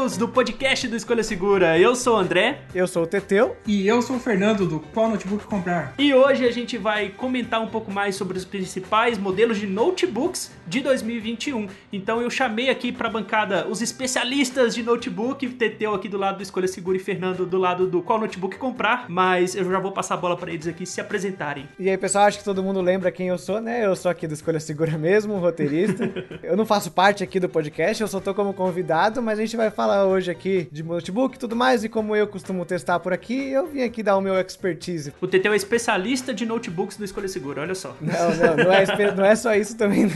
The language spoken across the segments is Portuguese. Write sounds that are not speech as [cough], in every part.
Amigos do podcast do Escolha Segura, eu sou o André. Eu sou o Teteu. E eu sou o Fernando, do Qual Notebook Comprar. E hoje a gente vai comentar um pouco mais sobre os principais modelos de notebooks de 2021. Então eu chamei aqui para a bancada os especialistas de notebook, Teteu aqui do lado do Escolha Segura e Fernando do lado do Qual Notebook Comprar. Mas eu já vou passar a bola para eles aqui se apresentarem. E aí, pessoal, acho que todo mundo lembra quem eu sou, né? Eu sou aqui do Escolha Segura mesmo, roteirista. [laughs] eu não faço parte aqui do podcast, eu só tô como convidado, mas a gente vai falar hoje aqui de notebook e tudo mais, e como eu costumo testar por aqui, eu vim aqui dar o meu expertise. O Teteu é especialista de notebooks do Escolha Segura, olha só. Não, não, não é, não é só isso também, não.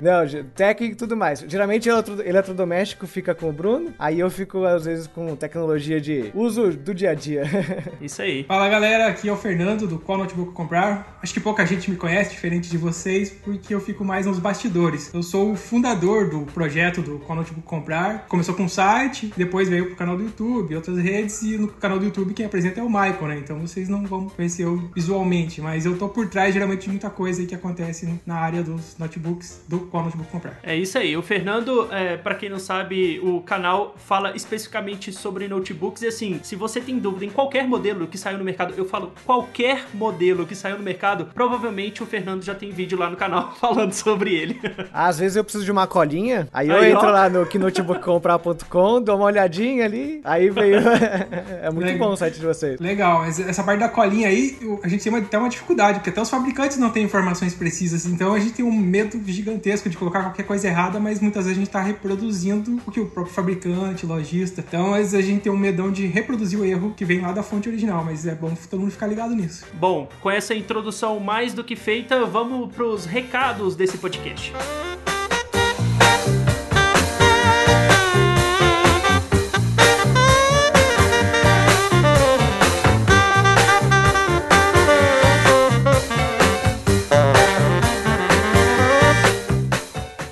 [laughs] não técnico e tudo mais. Geralmente eletrodoméstico fica com o Bruno, aí eu fico às vezes com tecnologia de uso do dia a dia. [laughs] Isso aí. Fala galera, aqui é o Fernando do Qual Notebook Comprar. Acho que pouca gente me conhece, diferente de vocês, porque eu fico mais nos bastidores. Eu sou o fundador do projeto do Qual Notebook Comprar Começou com um site, depois veio pro canal do YouTube, outras redes, e no canal do YouTube quem apresenta é o Michael, né? Então vocês não vão conhecer eu visualmente, mas eu tô por trás geralmente de muita coisa que acontece na área dos notebooks, do qual notebook comprar. É isso aí. O Fernando, é, para quem não sabe, o canal fala especificamente sobre notebooks e assim, se você tem dúvida em qualquer modelo que saiu no mercado, eu falo qualquer modelo que saiu no mercado, provavelmente o Fernando já tem vídeo lá no canal [laughs] falando sobre ele. Às vezes eu preciso de uma colinha, aí, aí eu entro ó. lá no que notebook notebookcomprar.com, dou uma olhadinha ali, aí veio. [laughs] é muito Legal. bom o site de vocês. Legal, mas essa parte da colinha aí, a gente tem uma, até uma dificuldade, porque até os fabricantes não têm informações precisas, então a gente tem um medo gigantesco de colocar qualquer coisa errada, mas muitas vezes a gente está reproduzindo o que o próprio fabricante, lojista. Então, às vezes a gente tem um medão de reproduzir o erro que vem lá da fonte original, mas é bom todo mundo ficar ligado nisso. Bom, com essa introdução mais do que feita, vamos para os recados desse podcast. Música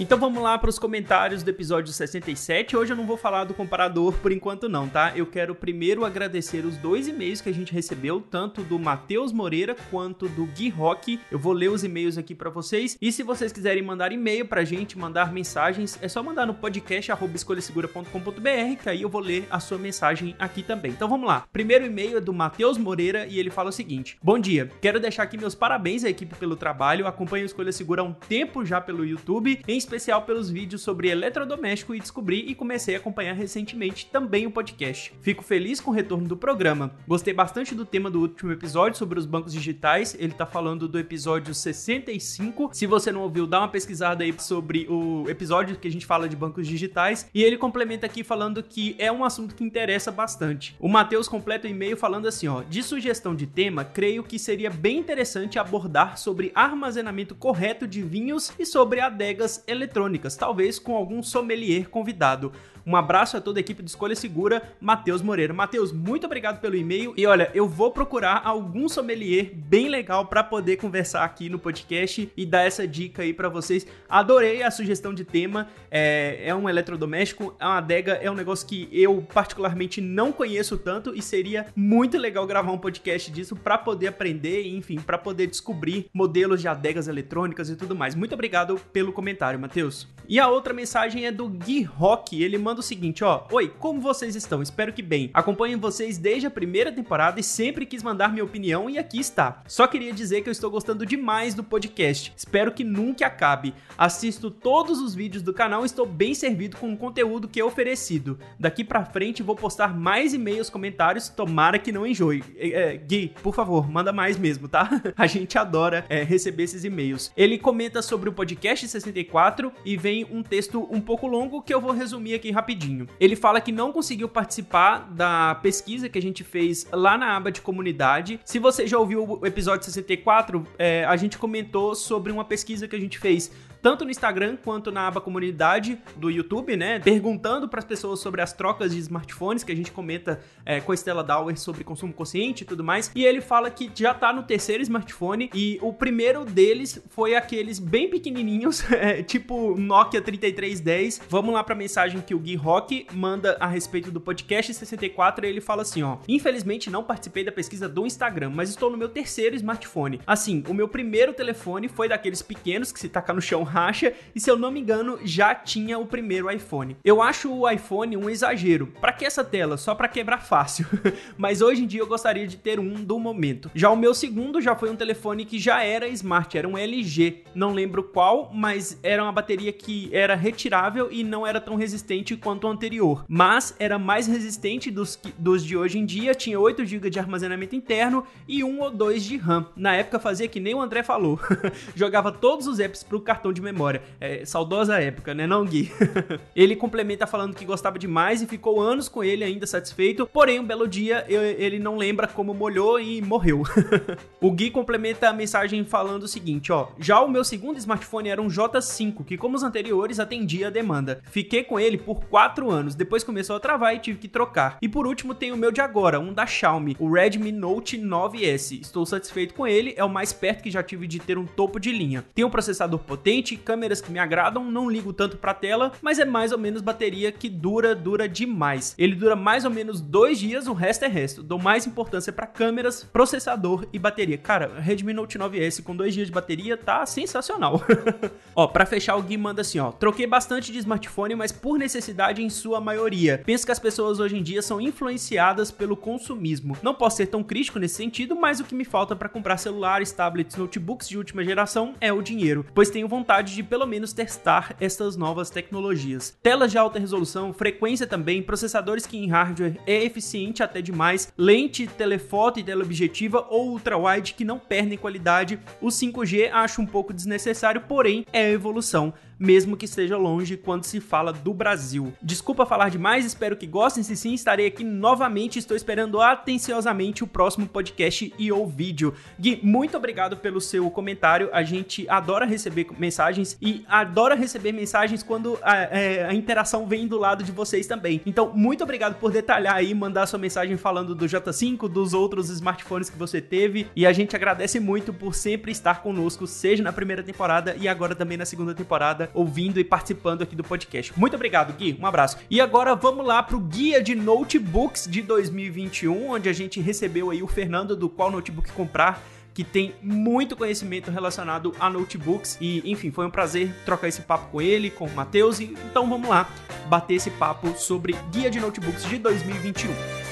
Então vamos lá para os comentários do episódio 67. Hoje eu não vou falar do comparador por enquanto não, tá? Eu quero primeiro agradecer os dois e-mails que a gente recebeu, tanto do Matheus Moreira quanto do Gui Rock. Eu vou ler os e-mails aqui para vocês. E se vocês quiserem mandar e-mail pra gente, mandar mensagens, é só mandar no podcast escolhasegura.com.br, que aí eu vou ler a sua mensagem aqui também. Então vamos lá. Primeiro e-mail é do Matheus Moreira e ele fala o seguinte: Bom dia, quero deixar aqui meus parabéns à equipe pelo trabalho. Acompanho a Escolha Segura há um tempo já pelo YouTube, em especial especial pelos vídeos sobre eletrodoméstico e descobri e comecei a acompanhar recentemente também o podcast. Fico feliz com o retorno do programa. Gostei bastante do tema do último episódio sobre os bancos digitais. Ele tá falando do episódio 65. Se você não ouviu, dá uma pesquisada aí sobre o episódio que a gente fala de bancos digitais. E ele complementa aqui falando que é um assunto que interessa bastante. O Matheus completa o e-mail falando assim, ó: "De sugestão de tema, creio que seria bem interessante abordar sobre armazenamento correto de vinhos e sobre adegas eletrônicas eletrônicas, talvez com algum sommelier convidado. Um abraço a toda a equipe do Escolha Segura, Matheus Moreira. Matheus, muito obrigado pelo e-mail. E olha, eu vou procurar algum sommelier bem legal para poder conversar aqui no podcast e dar essa dica aí para vocês. Adorei a sugestão de tema. É, é um eletrodoméstico, é uma adega, é um negócio que eu particularmente não conheço tanto e seria muito legal gravar um podcast disso para poder aprender, enfim, para poder descobrir modelos de adegas eletrônicas e tudo mais. Muito obrigado pelo comentário, Matheus. E a outra mensagem é do Gui Rock. Ele manda o seguinte, ó: "Oi, como vocês estão? Espero que bem. Acompanho vocês desde a primeira temporada e sempre quis mandar minha opinião e aqui está. Só queria dizer que eu estou gostando demais do podcast. Espero que nunca acabe. Assisto todos os vídeos do canal e estou bem servido com o conteúdo que é oferecido. Daqui para frente vou postar mais e-mails, comentários, tomara que não enjoe. É, é, Gui, por favor, manda mais mesmo, tá? [laughs] A gente adora é, receber esses e-mails. Ele comenta sobre o podcast 64 e vem um texto um pouco longo que eu vou resumir aqui rapidinho. Ele fala que não conseguiu participar da pesquisa que a gente fez lá na aba de comunidade. Se você já ouviu o episódio 64, é, a gente comentou sobre uma pesquisa que a gente fez tanto no Instagram quanto na aba comunidade do YouTube, né? Perguntando para as pessoas sobre as trocas de smartphones que a gente comenta é, com a Estela Dauer sobre consumo consciente e tudo mais. E ele fala que já tá no terceiro smartphone e o primeiro deles foi aqueles bem pequenininhos, [laughs] é, tipo Nokia 3310. Vamos lá para a mensagem que o Gui Rock manda a respeito do podcast 64. Ele fala assim, ó: "Infelizmente não participei da pesquisa do Instagram, mas estou no meu terceiro smartphone. Assim, o meu primeiro telefone foi daqueles pequenos que se tacar no chão racha e se eu não me engano já tinha o primeiro iPhone. Eu acho o iPhone um exagero. Para que essa tela? Só para quebrar fácil. [laughs] mas hoje em dia eu gostaria de ter um do momento. Já o meu segundo já foi um telefone que já era smart, era um LG. Não lembro qual, mas era uma bateria que era retirável e não era tão resistente quanto o anterior. Mas era mais resistente dos, dos de hoje em dia, tinha 8 GB de armazenamento interno e 1 ou 2 de RAM. Na época fazia que nem o André falou. [laughs] Jogava todos os apps pro cartão de memória. É, saudosa época, né não, Gui? [laughs] ele complementa falando que gostava demais e ficou anos com ele ainda satisfeito, porém um belo dia ele não lembra como molhou e morreu. [laughs] o Gui complementa a mensagem falando o seguinte, ó: "Já o meu segundo smartphone era um J5, que como os anteriores atendia a demanda. Fiquei com ele por 4 anos, depois começou a travar e tive que trocar. E por último tem o meu de agora, um da Xiaomi, o Redmi Note 9S. Estou satisfeito com ele, é o mais perto que já tive de ter um topo de linha. Tem um processador potente, câmeras que me agradam, não ligo tanto pra tela, mas é mais ou menos bateria que dura, dura demais. Ele dura mais ou menos dois dias, o resto é resto. Dou mais importância para câmeras, processador e bateria. Cara, Redmi Note 9S com dois dias de bateria tá sensacional. [laughs] ó, para fechar o Gui manda assim, ó, troquei bastante de smartphone, mas por necessidade em sua maioria. Penso que as pessoas hoje em dia são influenciadas pelo consumismo. Não posso ser tão crítico nesse sentido, mas o que me falta para comprar celulares, tablets, notebooks de última geração é o dinheiro, pois tenho vontade de pelo menos testar essas novas tecnologias. Telas de alta resolução, frequência também, processadores que em hardware é eficiente até demais, lente, telefoto e teleobjetiva ou ultra-wide que não perdem qualidade. O 5G acho um pouco desnecessário, porém é evolução mesmo que esteja longe quando se fala do Brasil. Desculpa falar demais, espero que gostem. Se sim, estarei aqui novamente. Estou esperando atenciosamente o próximo podcast e ou vídeo. Gui, muito obrigado pelo seu comentário. A gente adora receber mensagens e adora receber mensagens quando a, é, a interação vem do lado de vocês também. Então, muito obrigado por detalhar aí, mandar sua mensagem falando do J5, dos outros smartphones que você teve. E a gente agradece muito por sempre estar conosco, seja na primeira temporada e agora também na segunda temporada ouvindo e participando aqui do podcast. Muito obrigado, Gui. Um abraço. E agora vamos lá pro guia de notebooks de 2021, onde a gente recebeu aí o Fernando do qual notebook comprar que tem muito conhecimento relacionado a notebooks e, enfim, foi um prazer trocar esse papo com ele, com o Matheus, então vamos lá bater esse papo sobre guia de notebooks de 2021.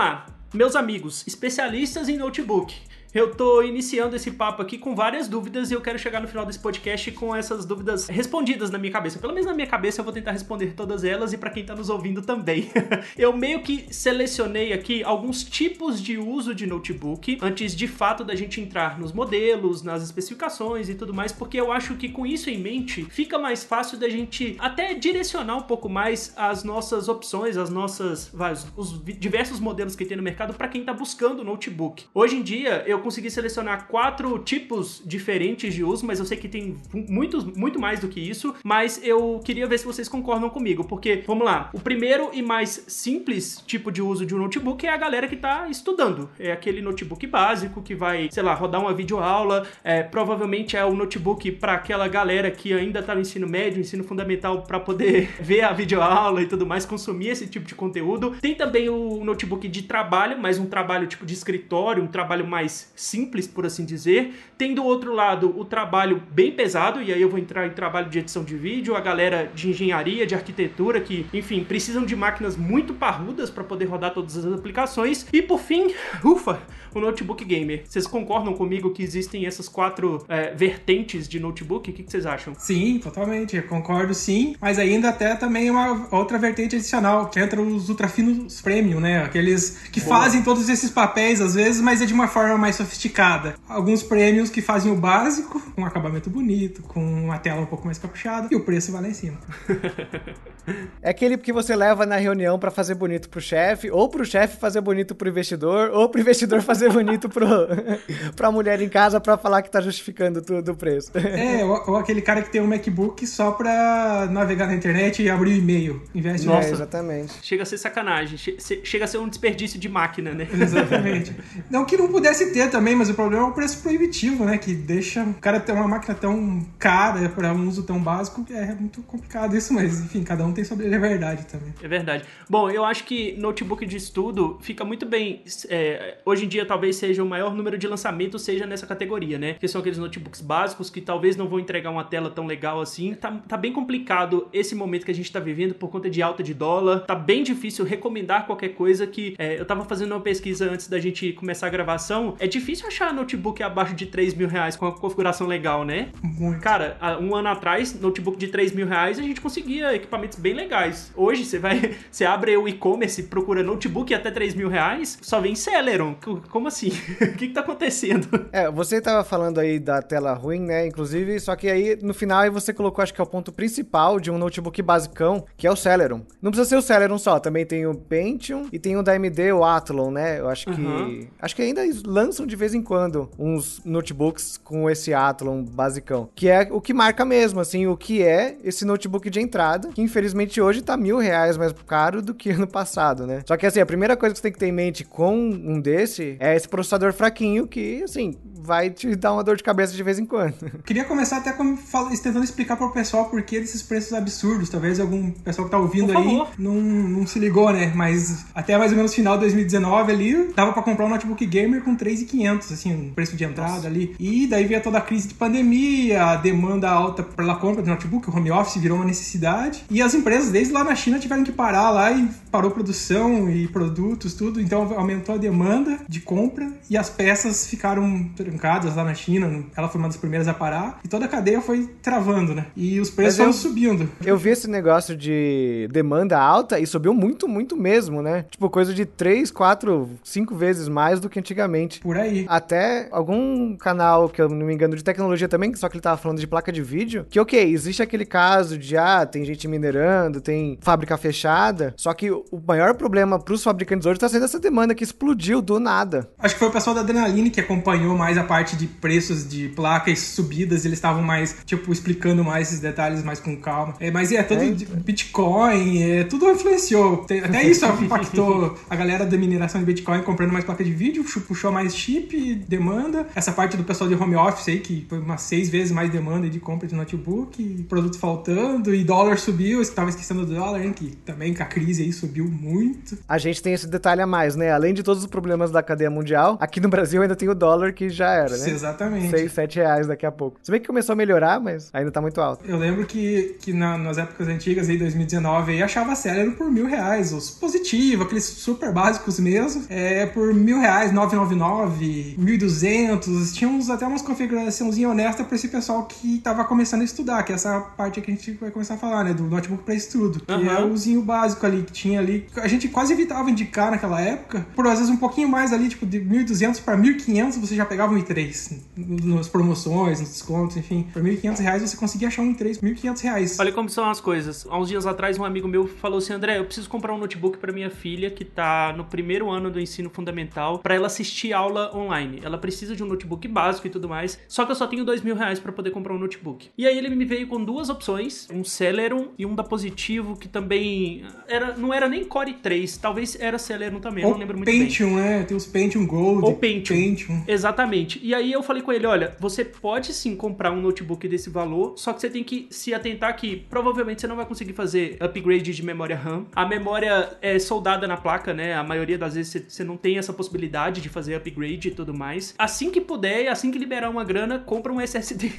Lá. Meus amigos, especialistas em notebook. Eu tô iniciando esse papo aqui com várias dúvidas e eu quero chegar no final desse podcast com essas dúvidas respondidas na minha cabeça. Pelo menos na minha cabeça eu vou tentar responder todas elas e para quem tá nos ouvindo também. [laughs] eu meio que selecionei aqui alguns tipos de uso de notebook antes de fato da gente entrar nos modelos, nas especificações e tudo mais, porque eu acho que com isso em mente fica mais fácil da gente até direcionar um pouco mais as nossas opções, as nossas, vai, os diversos modelos que tem no mercado para quem tá buscando notebook. Hoje em dia eu eu consegui selecionar quatro tipos diferentes de uso, mas eu sei que tem muitos, muito mais do que isso. Mas eu queria ver se vocês concordam comigo, porque, vamos lá, o primeiro e mais simples tipo de uso de um notebook é a galera que está estudando. É aquele notebook básico que vai, sei lá, rodar uma videoaula. É, provavelmente é o notebook para aquela galera que ainda está no ensino médio, ensino fundamental, para poder [laughs] ver a videoaula e tudo mais, consumir esse tipo de conteúdo. Tem também o notebook de trabalho, mas um trabalho tipo de escritório, um trabalho mais simples, por assim dizer. Tem do outro lado o trabalho bem pesado, e aí eu vou entrar em trabalho de edição de vídeo, a galera de engenharia, de arquitetura, que, enfim, precisam de máquinas muito parrudas para poder rodar todas as aplicações. E por fim, [laughs] ufa, o notebook gamer. Vocês concordam comigo que existem essas quatro é, vertentes de notebook? O que, que vocês acham? Sim, totalmente. Eu concordo sim. Mas ainda até também uma outra vertente adicional, que entra os ultrafinos premium, né? Aqueles que Boa. fazem todos esses papéis às vezes, mas é de uma forma mais sofisticada sofisticada. Alguns prêmios que fazem o básico, com um acabamento bonito, com uma tela um pouco mais caprichada, e o preço vai lá em cima. [laughs] é aquele que você leva na reunião para fazer bonito pro chefe, ou pro chefe fazer bonito pro investidor, ou pro investidor fazer bonito pro, [laughs] pra mulher em casa para falar que tá justificando tudo o preço. É, ou, ou, aquele cara que tem um MacBook só pra navegar na internet e abrir o e-mail. Investe Nossa, é, exatamente. Chega a ser sacanagem, chega a ser um desperdício de máquina, né? Exatamente. [laughs] não que não pudesse ter também, mas o problema é o preço proibitivo, né? Que deixa o cara ter uma máquina tão cara para um uso tão básico, que é muito complicado isso, mas enfim, cada um tem sua verdade também. É verdade. Bom, eu acho que notebook de estudo fica muito bem. É, hoje em dia, talvez seja o maior número de lançamentos seja nessa categoria, né? Que são aqueles notebooks básicos que talvez não vão entregar uma tela tão legal assim. Tá, tá bem complicado esse momento que a gente tá vivendo por conta de alta de dólar. Tá bem difícil recomendar qualquer coisa que. É, eu tava fazendo uma pesquisa antes da gente começar a gravação. É difícil achar notebook abaixo de 3 mil reais com a configuração legal, né? Muito. Cara, um ano atrás, notebook de 3 mil reais, a gente conseguia equipamentos bem legais. Hoje, você vai. [laughs] Você abre o e-commerce, procura notebook até 3 mil reais, só vem Celeron. Como assim? [laughs] o que, que tá acontecendo? [laughs] É, você tava falando aí da tela ruim, né? Inclusive, só que aí no final aí você colocou, acho que é o ponto principal de um notebook basicão, que é o Celeron. Não precisa ser o Celeron só, também tem o Pentium e tem o da AMD, o Athlon, né? Eu acho que. Uhum. Acho que ainda lançam de vez em quando uns notebooks com esse Athlon basicão. Que é o que marca mesmo, assim, o que é esse notebook de entrada, que infelizmente hoje tá mil reais mais caro do que [laughs] ano passado, né? Só que assim, a primeira coisa que você tem que ter em mente com um desse é esse processador fraquinho que, assim, vai te dar uma dor de cabeça de vez em quando. [laughs] Queria começar até com, tentando explicar pro pessoal por que desses preços absurdos. Talvez algum pessoal que tá ouvindo aí não, não se ligou, né? Mas até mais ou menos final de 2019 ali, dava para comprar um notebook gamer com 3.500, assim, um preço de entrada Nossa. ali. E daí veio toda a crise de pandemia, a demanda alta pela compra de notebook, o home office virou uma necessidade. E as empresas, desde lá na China, tiveram que parar lá e parou produção e produtos, tudo. Então aumentou a demanda de compra e as peças ficaram trancadas lá na China. Ela foi uma das primeiras a parar. E toda a cadeia foi travando, né? E os preços foram subindo. Eu vi esse negócio de demanda alta e subiu muito, muito mesmo, né? Tipo, coisa de 3, 4, 5 vezes mais do que antigamente. Por aí. Até algum canal, que eu não me engano, de tecnologia também, só que ele tava falando de placa de vídeo, que ok, existe aquele caso de, ah, tem gente minerando, tem fábrica fechada, só que o maior problema pros fabricantes hoje tá sendo essa demanda que explodiu do nada. Acho que foi o pessoal da Adrenaline que acompanhou mais a parte de preços de placas subidas, eles estavam mais, tipo, explicando mais esses detalhes mais com calma. É, mas é, todo é, Bitcoin, é, tudo influenciou. Até [laughs] isso impactou a galera da mineração de Bitcoin comprando mais placa de vídeo, puxou mais chip, demanda. Essa parte do pessoal de home office aí, que foi umas seis vezes mais demanda de compra de notebook, produto faltando, e dólar subiu, estava esquecendo do dólar, hein, que também com a crise aí subiu muito. A gente tem esse detalhe a mais, né? Além de todos os problemas da cadeia mundial, aqui no Brasil ainda tem o dólar que já era, né? Exatamente. 6, 7 reais daqui a pouco. Se bem que começou a melhorar, mas ainda tá muito alto. Eu lembro que, que na, nas épocas antigas, aí, 2019, aí achava Celeron por mil reais. Os positivos, aqueles super básicos mesmo, é por mil reais, 999, 1.200. Tinha uns, até umas configuraçãozinhas honestas pra esse pessoal que tava começando a estudar, que é essa parte que a gente vai começar a falar, né? Do notebook pra estudo. Que uhum. é o usinho básico ali que tinha ali. A gente quase evitava indicar naquela época, por às vezes um pouquinho mais ali, tipo de 1.200 para 1.500, você já pegava um i3 nas promoções, nos descontos, enfim. Por 1.500 reais você conseguia achar um i3 por 1.500 reais. Olha como são as coisas. Há uns dias atrás, um amigo meu falou assim: André, eu preciso comprar um notebook para minha filha que tá no primeiro ano do ensino fundamental para ela assistir aula online. Ela precisa de um notebook básico e tudo mais. Só que eu só tenho dois mil reais para poder comprar um notebook. E aí ele me veio com duas opções: um Celeron e um da Positivo, que também era, não era nem Core 3, talvez era Celeron também, Ou não lembro muito Pentium, bem. né? Tem os Pentium Gold. Ou Pentium. Pentium. Exatamente. E aí eu falei com ele, olha, você pode sim comprar um notebook desse valor, só que você tem que se atentar que provavelmente você não vai conseguir fazer upgrade de memória RAM. A memória é soldada na placa, né? A maioria das vezes você não tem essa possibilidade de fazer upgrade e tudo mais. Assim que puder, assim que liberar uma grana, compra um SSD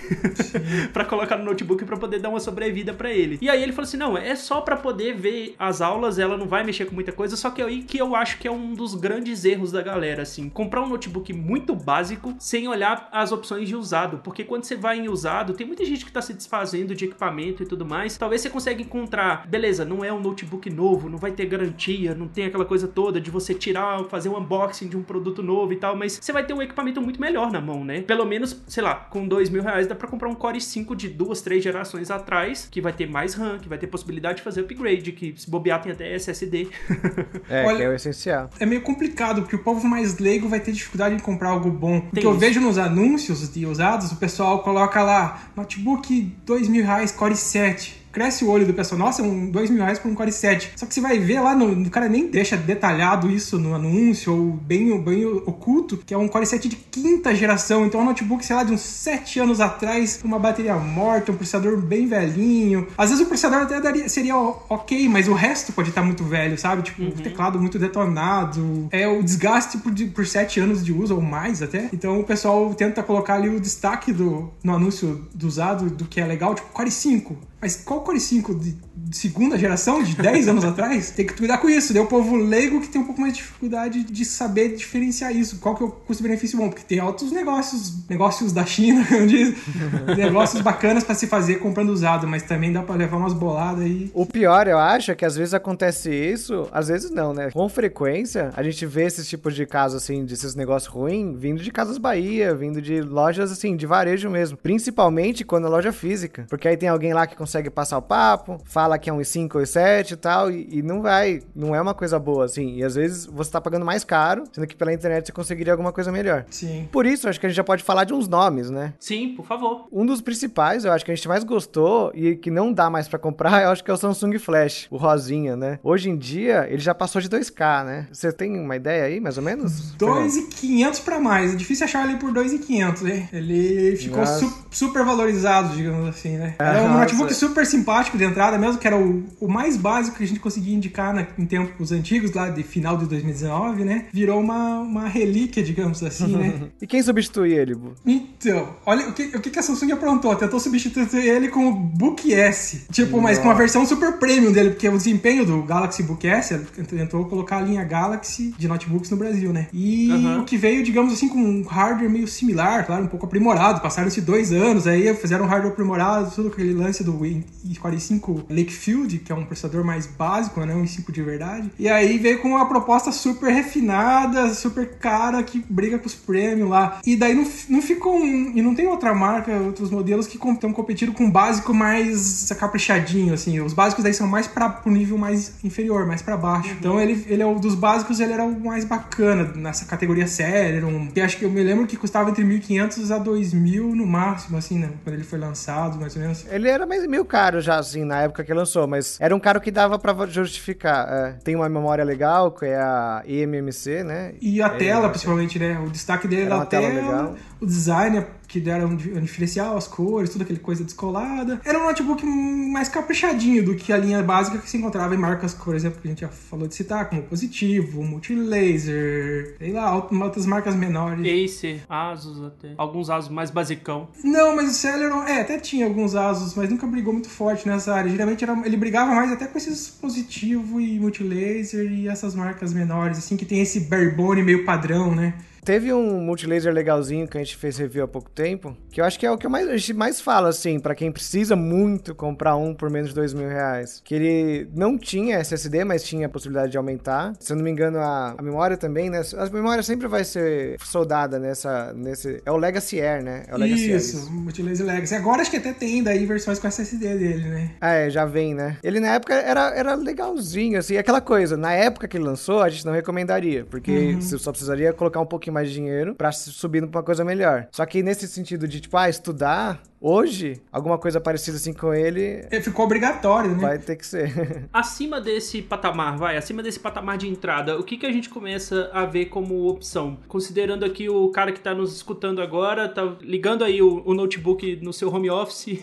[laughs] para colocar no notebook para poder dar uma sobrevida para ele. E aí ele falou assim: "Não, é só para poder ver as aulas, ela não vai mexer com muita coisa, só que aí que eu acho que é um dos grandes erros da galera, assim. Comprar um notebook muito básico, sem olhar as opções de usado, porque quando você vai em usado, tem muita gente que tá se desfazendo de equipamento e tudo mais. Talvez você consiga encontrar, beleza, não é um notebook novo, não vai ter garantia, não tem aquela coisa toda de você tirar, fazer um unboxing de um produto novo e tal, mas você vai ter um equipamento muito melhor na mão, né? Pelo menos, sei lá, com dois mil reais dá pra comprar um Core 5 de duas, três gerações atrás, que vai ter mais RAM, que vai ter possibilidade de fazer upgrade, que se bobear tem até SSD. é, Olha, que é o essencial. É meio complicado, porque o povo mais leigo vai ter dificuldade em comprar algo bom. Porque eu vejo nos anúncios de usados, o pessoal coloca lá, notebook dois mil reais, Core 7 cresce o olho do pessoal. Nossa, um, dois mil reais por um Core 7. Só que você vai ver lá, no, o cara nem deixa detalhado isso no anúncio, ou bem, bem oculto, que é um Core 7 de quinta geração. Então é um notebook, sei lá, de uns 7 anos atrás, uma bateria morta, um processador bem velhinho. Às vezes o processador até daria, seria ok, mas o resto pode estar muito velho, sabe? Tipo, uhum. o teclado muito detonado. É o desgaste por, por 7 anos de uso, ou mais até. Então o pessoal tenta colocar ali o destaque do, no anúncio do usado, do que é legal, tipo, Core 5 mas qual Core 5 de, segunda geração, de 10 anos atrás? Tem que cuidar com isso. Daí o povo leigo que tem um pouco mais de dificuldade de saber diferenciar isso. Qual que é o custo-benefício bom? Porque tem altos negócios, negócios da China, [laughs] negócios bacanas para se fazer comprando usado, mas também dá para levar umas boladas aí. O pior, eu acho, é que às vezes acontece isso, às vezes não, né? Com frequência, a gente vê esses tipos de casos, assim, desses negócios ruins, vindo de Casas Bahia, vindo de lojas, assim, de varejo mesmo. Principalmente quando é loja física. Porque aí tem alguém lá que consegue consegue passar o papo, fala que é um 5 ou 7 e tal, e, e, não vai, não é uma coisa boa, assim. E às vezes você tá pagando mais caro, sendo que pela internet você conseguiria alguma coisa melhor. Sim. Por isso, acho que a gente já pode falar de uns nomes, né? Sim, por favor. Um dos principais, eu acho que a gente mais gostou e que não dá mais para comprar, [laughs] eu acho que é o Samsung Flash, o rosinha, né? Hoje em dia, ele já passou de 2K, né? Você tem uma ideia aí, mais ou menos? 2,500 para mais. É difícil achar ele por 2,500, né? Ele ficou su super valorizado, digamos assim, né? Era um notebook super simpático de entrada mesmo, que era o, o mais básico que a gente conseguia indicar na, em tempos antigos, lá de final de 2019, né? Virou uma, uma relíquia, digamos assim, né? [laughs] e quem substitui ele, Bu? Então, olha o que, o que a Samsung aprontou. Tentou substituir ele com o Book S. Tipo, Nossa. mas com a versão super premium dele, porque o desempenho do Galaxy Book S tentou colocar a linha Galaxy de notebooks no Brasil, né? E uhum. o que veio, digamos assim, com um hardware meio similar, claro, um pouco aprimorado. Passaram-se dois anos, aí fizeram um hardware aprimorado, tudo aquele lance do i45 Lakefield, que é um processador mais básico, né, um i5 de verdade. E aí veio com uma proposta super refinada, super cara, que briga com os premium lá. E daí não, não ficou um, e não tem outra marca, outros modelos que estão competindo com um básico mais caprichadinho, assim. Os básicos daí são mais para o nível mais inferior, mais para baixo. Uhum. Então ele, ele é o dos básicos, ele era o mais bacana nessa categoria Celeron. Que acho que eu me lembro que custava entre 1.500 a 2.000 no máximo, assim, né, quando ele foi lançado, mais ou menos. Ele era mais meio caro já, assim, na época que lançou, mas era um cara que dava para justificar. É, tem uma memória legal, que é a eMMC, né? E a tela, principalmente, né? O destaque dele era da tela, tela o design que deram um diferencial, as cores, tudo aquele coisa descolada. Era um notebook mais caprichadinho do que a linha básica que se encontrava em marcas, por exemplo, que a gente já falou de citar, como Positivo, Multilaser, sei lá, outras marcas menores. Acer, Asus até. Alguns Asus mais basicão. Não, mas o Celeron, é, até tinha alguns Asus, mas nunca brigou muito forte nessa área. Geralmente era, ele brigava mais até com esses Positivo e Multilaser e essas marcas menores, assim, que tem esse barebone meio padrão, né? Teve um multilaser legalzinho que a gente fez review há pouco tempo, que eu acho que é o que mais, a gente mais fala, assim, para quem precisa muito comprar um por menos de dois mil reais. Que ele não tinha SSD, mas tinha a possibilidade de aumentar. Se eu não me engano, a, a memória também, né? A memória sempre vai ser soldada nessa, nesse... É o Legacy Air, né? É o Legacy isso, Air, isso. multilaser Legacy. Agora acho que até tem daí versões com SSD dele, né? Ah, é, já vem, né? Ele na época era, era legalzinho, assim, aquela coisa. Na época que ele lançou, a gente não recomendaria, porque uhum. você só precisaria colocar um pouquinho mais de dinheiro para subir pra uma coisa melhor. Só que nesse sentido de, tipo, ah, estudar, Hoje, alguma coisa parecida assim com ele. Ele ficou obrigatório, né? Vai ter que ser. [laughs] acima desse patamar, vai, acima desse patamar de entrada, o que, que a gente começa a ver como opção? Considerando aqui o cara que tá nos escutando agora, tá ligando aí o, o notebook no seu home office,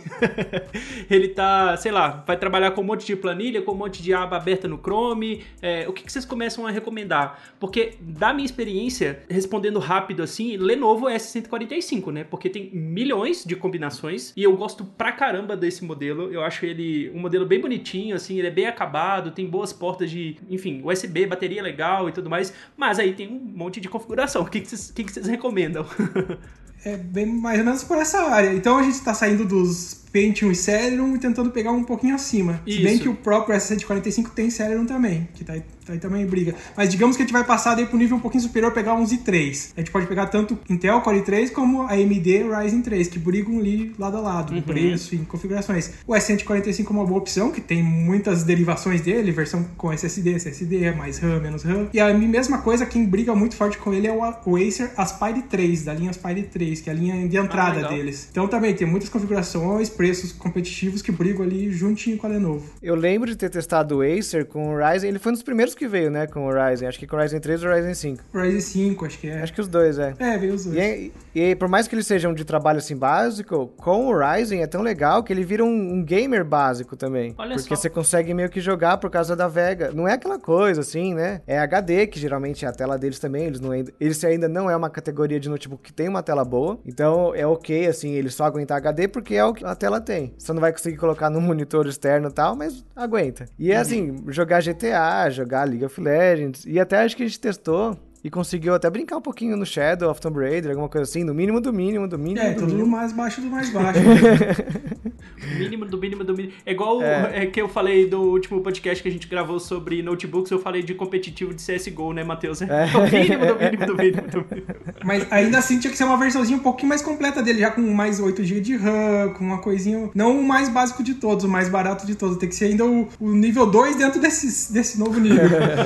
[laughs] ele tá, sei lá, vai trabalhar com um monte de planilha, com um monte de aba aberta no Chrome. É, o que, que vocês começam a recomendar? Porque, da minha experiência, respondendo rápido assim, Lenovo S145, né? Porque tem milhões de combinações e eu gosto pra caramba desse modelo. Eu acho ele um modelo bem bonitinho, assim, ele é bem acabado, tem boas portas de, enfim, USB, bateria legal e tudo mais, mas aí tem um monte de configuração. [laughs] O que, vocês, que, que recomendam? [laughs] é bem mais ou menos por essa área. Então a gente está saindo dos Pentium e Celeron e tentando pegar um pouquinho acima. Isso. Se bem que o próprio S145 tem Celeron também, que tá aí, também briga. Mas digamos que a gente vai passar daí pro nível um pouquinho superior, pegar uns i3. A gente pode pegar tanto Intel Core i3 como a AMD Ryzen 3, que brigam ali lado a lado, uhum. preço e configurações. O S145 é uma boa opção, que tem muitas derivações dele, versão com SSD, SSD, mais RAM, menos RAM. E a mesma coisa, quem briga muito forte com ele é o Acer Aspire 3, da linha Aspire 3, que é a linha de entrada ah, deles. Então também tem muitas configurações, preços competitivos que brigam ali juntinho com a Lenovo. Eu lembro de ter testado o Acer com o Ryzen, ele foi um dos primeiros que veio, né, com o Ryzen, acho que com o Ryzen 3 ou o Ryzen 5. O Ryzen 5, acho que é. Acho que os dois, é. É, veio os dois. E, e, por mais que eles sejam de trabalho assim básico, com o Ryzen é tão legal que ele vira um, um gamer básico também. Olha porque só. você consegue meio que jogar por causa da Vega. Não é aquela coisa assim, né? É HD, que geralmente é a tela deles também, eles, não, eles ainda não é uma categoria de notebook que tem uma tela boa, então é ok, assim, ele só aguentar HD porque é o que a tela tem. Você não vai conseguir colocar no monitor externo e tal, mas aguenta. E é uhum. assim, jogar GTA, jogar League of Legends, e até acho que a gente testou e conseguiu até brincar um pouquinho no Shadow of Tomb Raider, alguma coisa assim, no mínimo do mínimo do mínimo. É, do tudo mínimo. no mais baixo do mais baixo. [laughs] mínimo do mínimo do mínimo. É igual é. é. que eu falei do último podcast que a gente gravou sobre notebooks, eu falei de competitivo de CSGO, né, Matheus? É. [laughs] O mínimo do mínimo do mínimo do mínimo. Mas ainda assim tinha que ser uma versãozinha um pouquinho mais completa dele, já com mais 8 GB de RAM, com uma coisinha. Não o mais básico de todos, o mais barato de todos. Tem que ser ainda o, o nível 2 dentro desse, desse novo nível.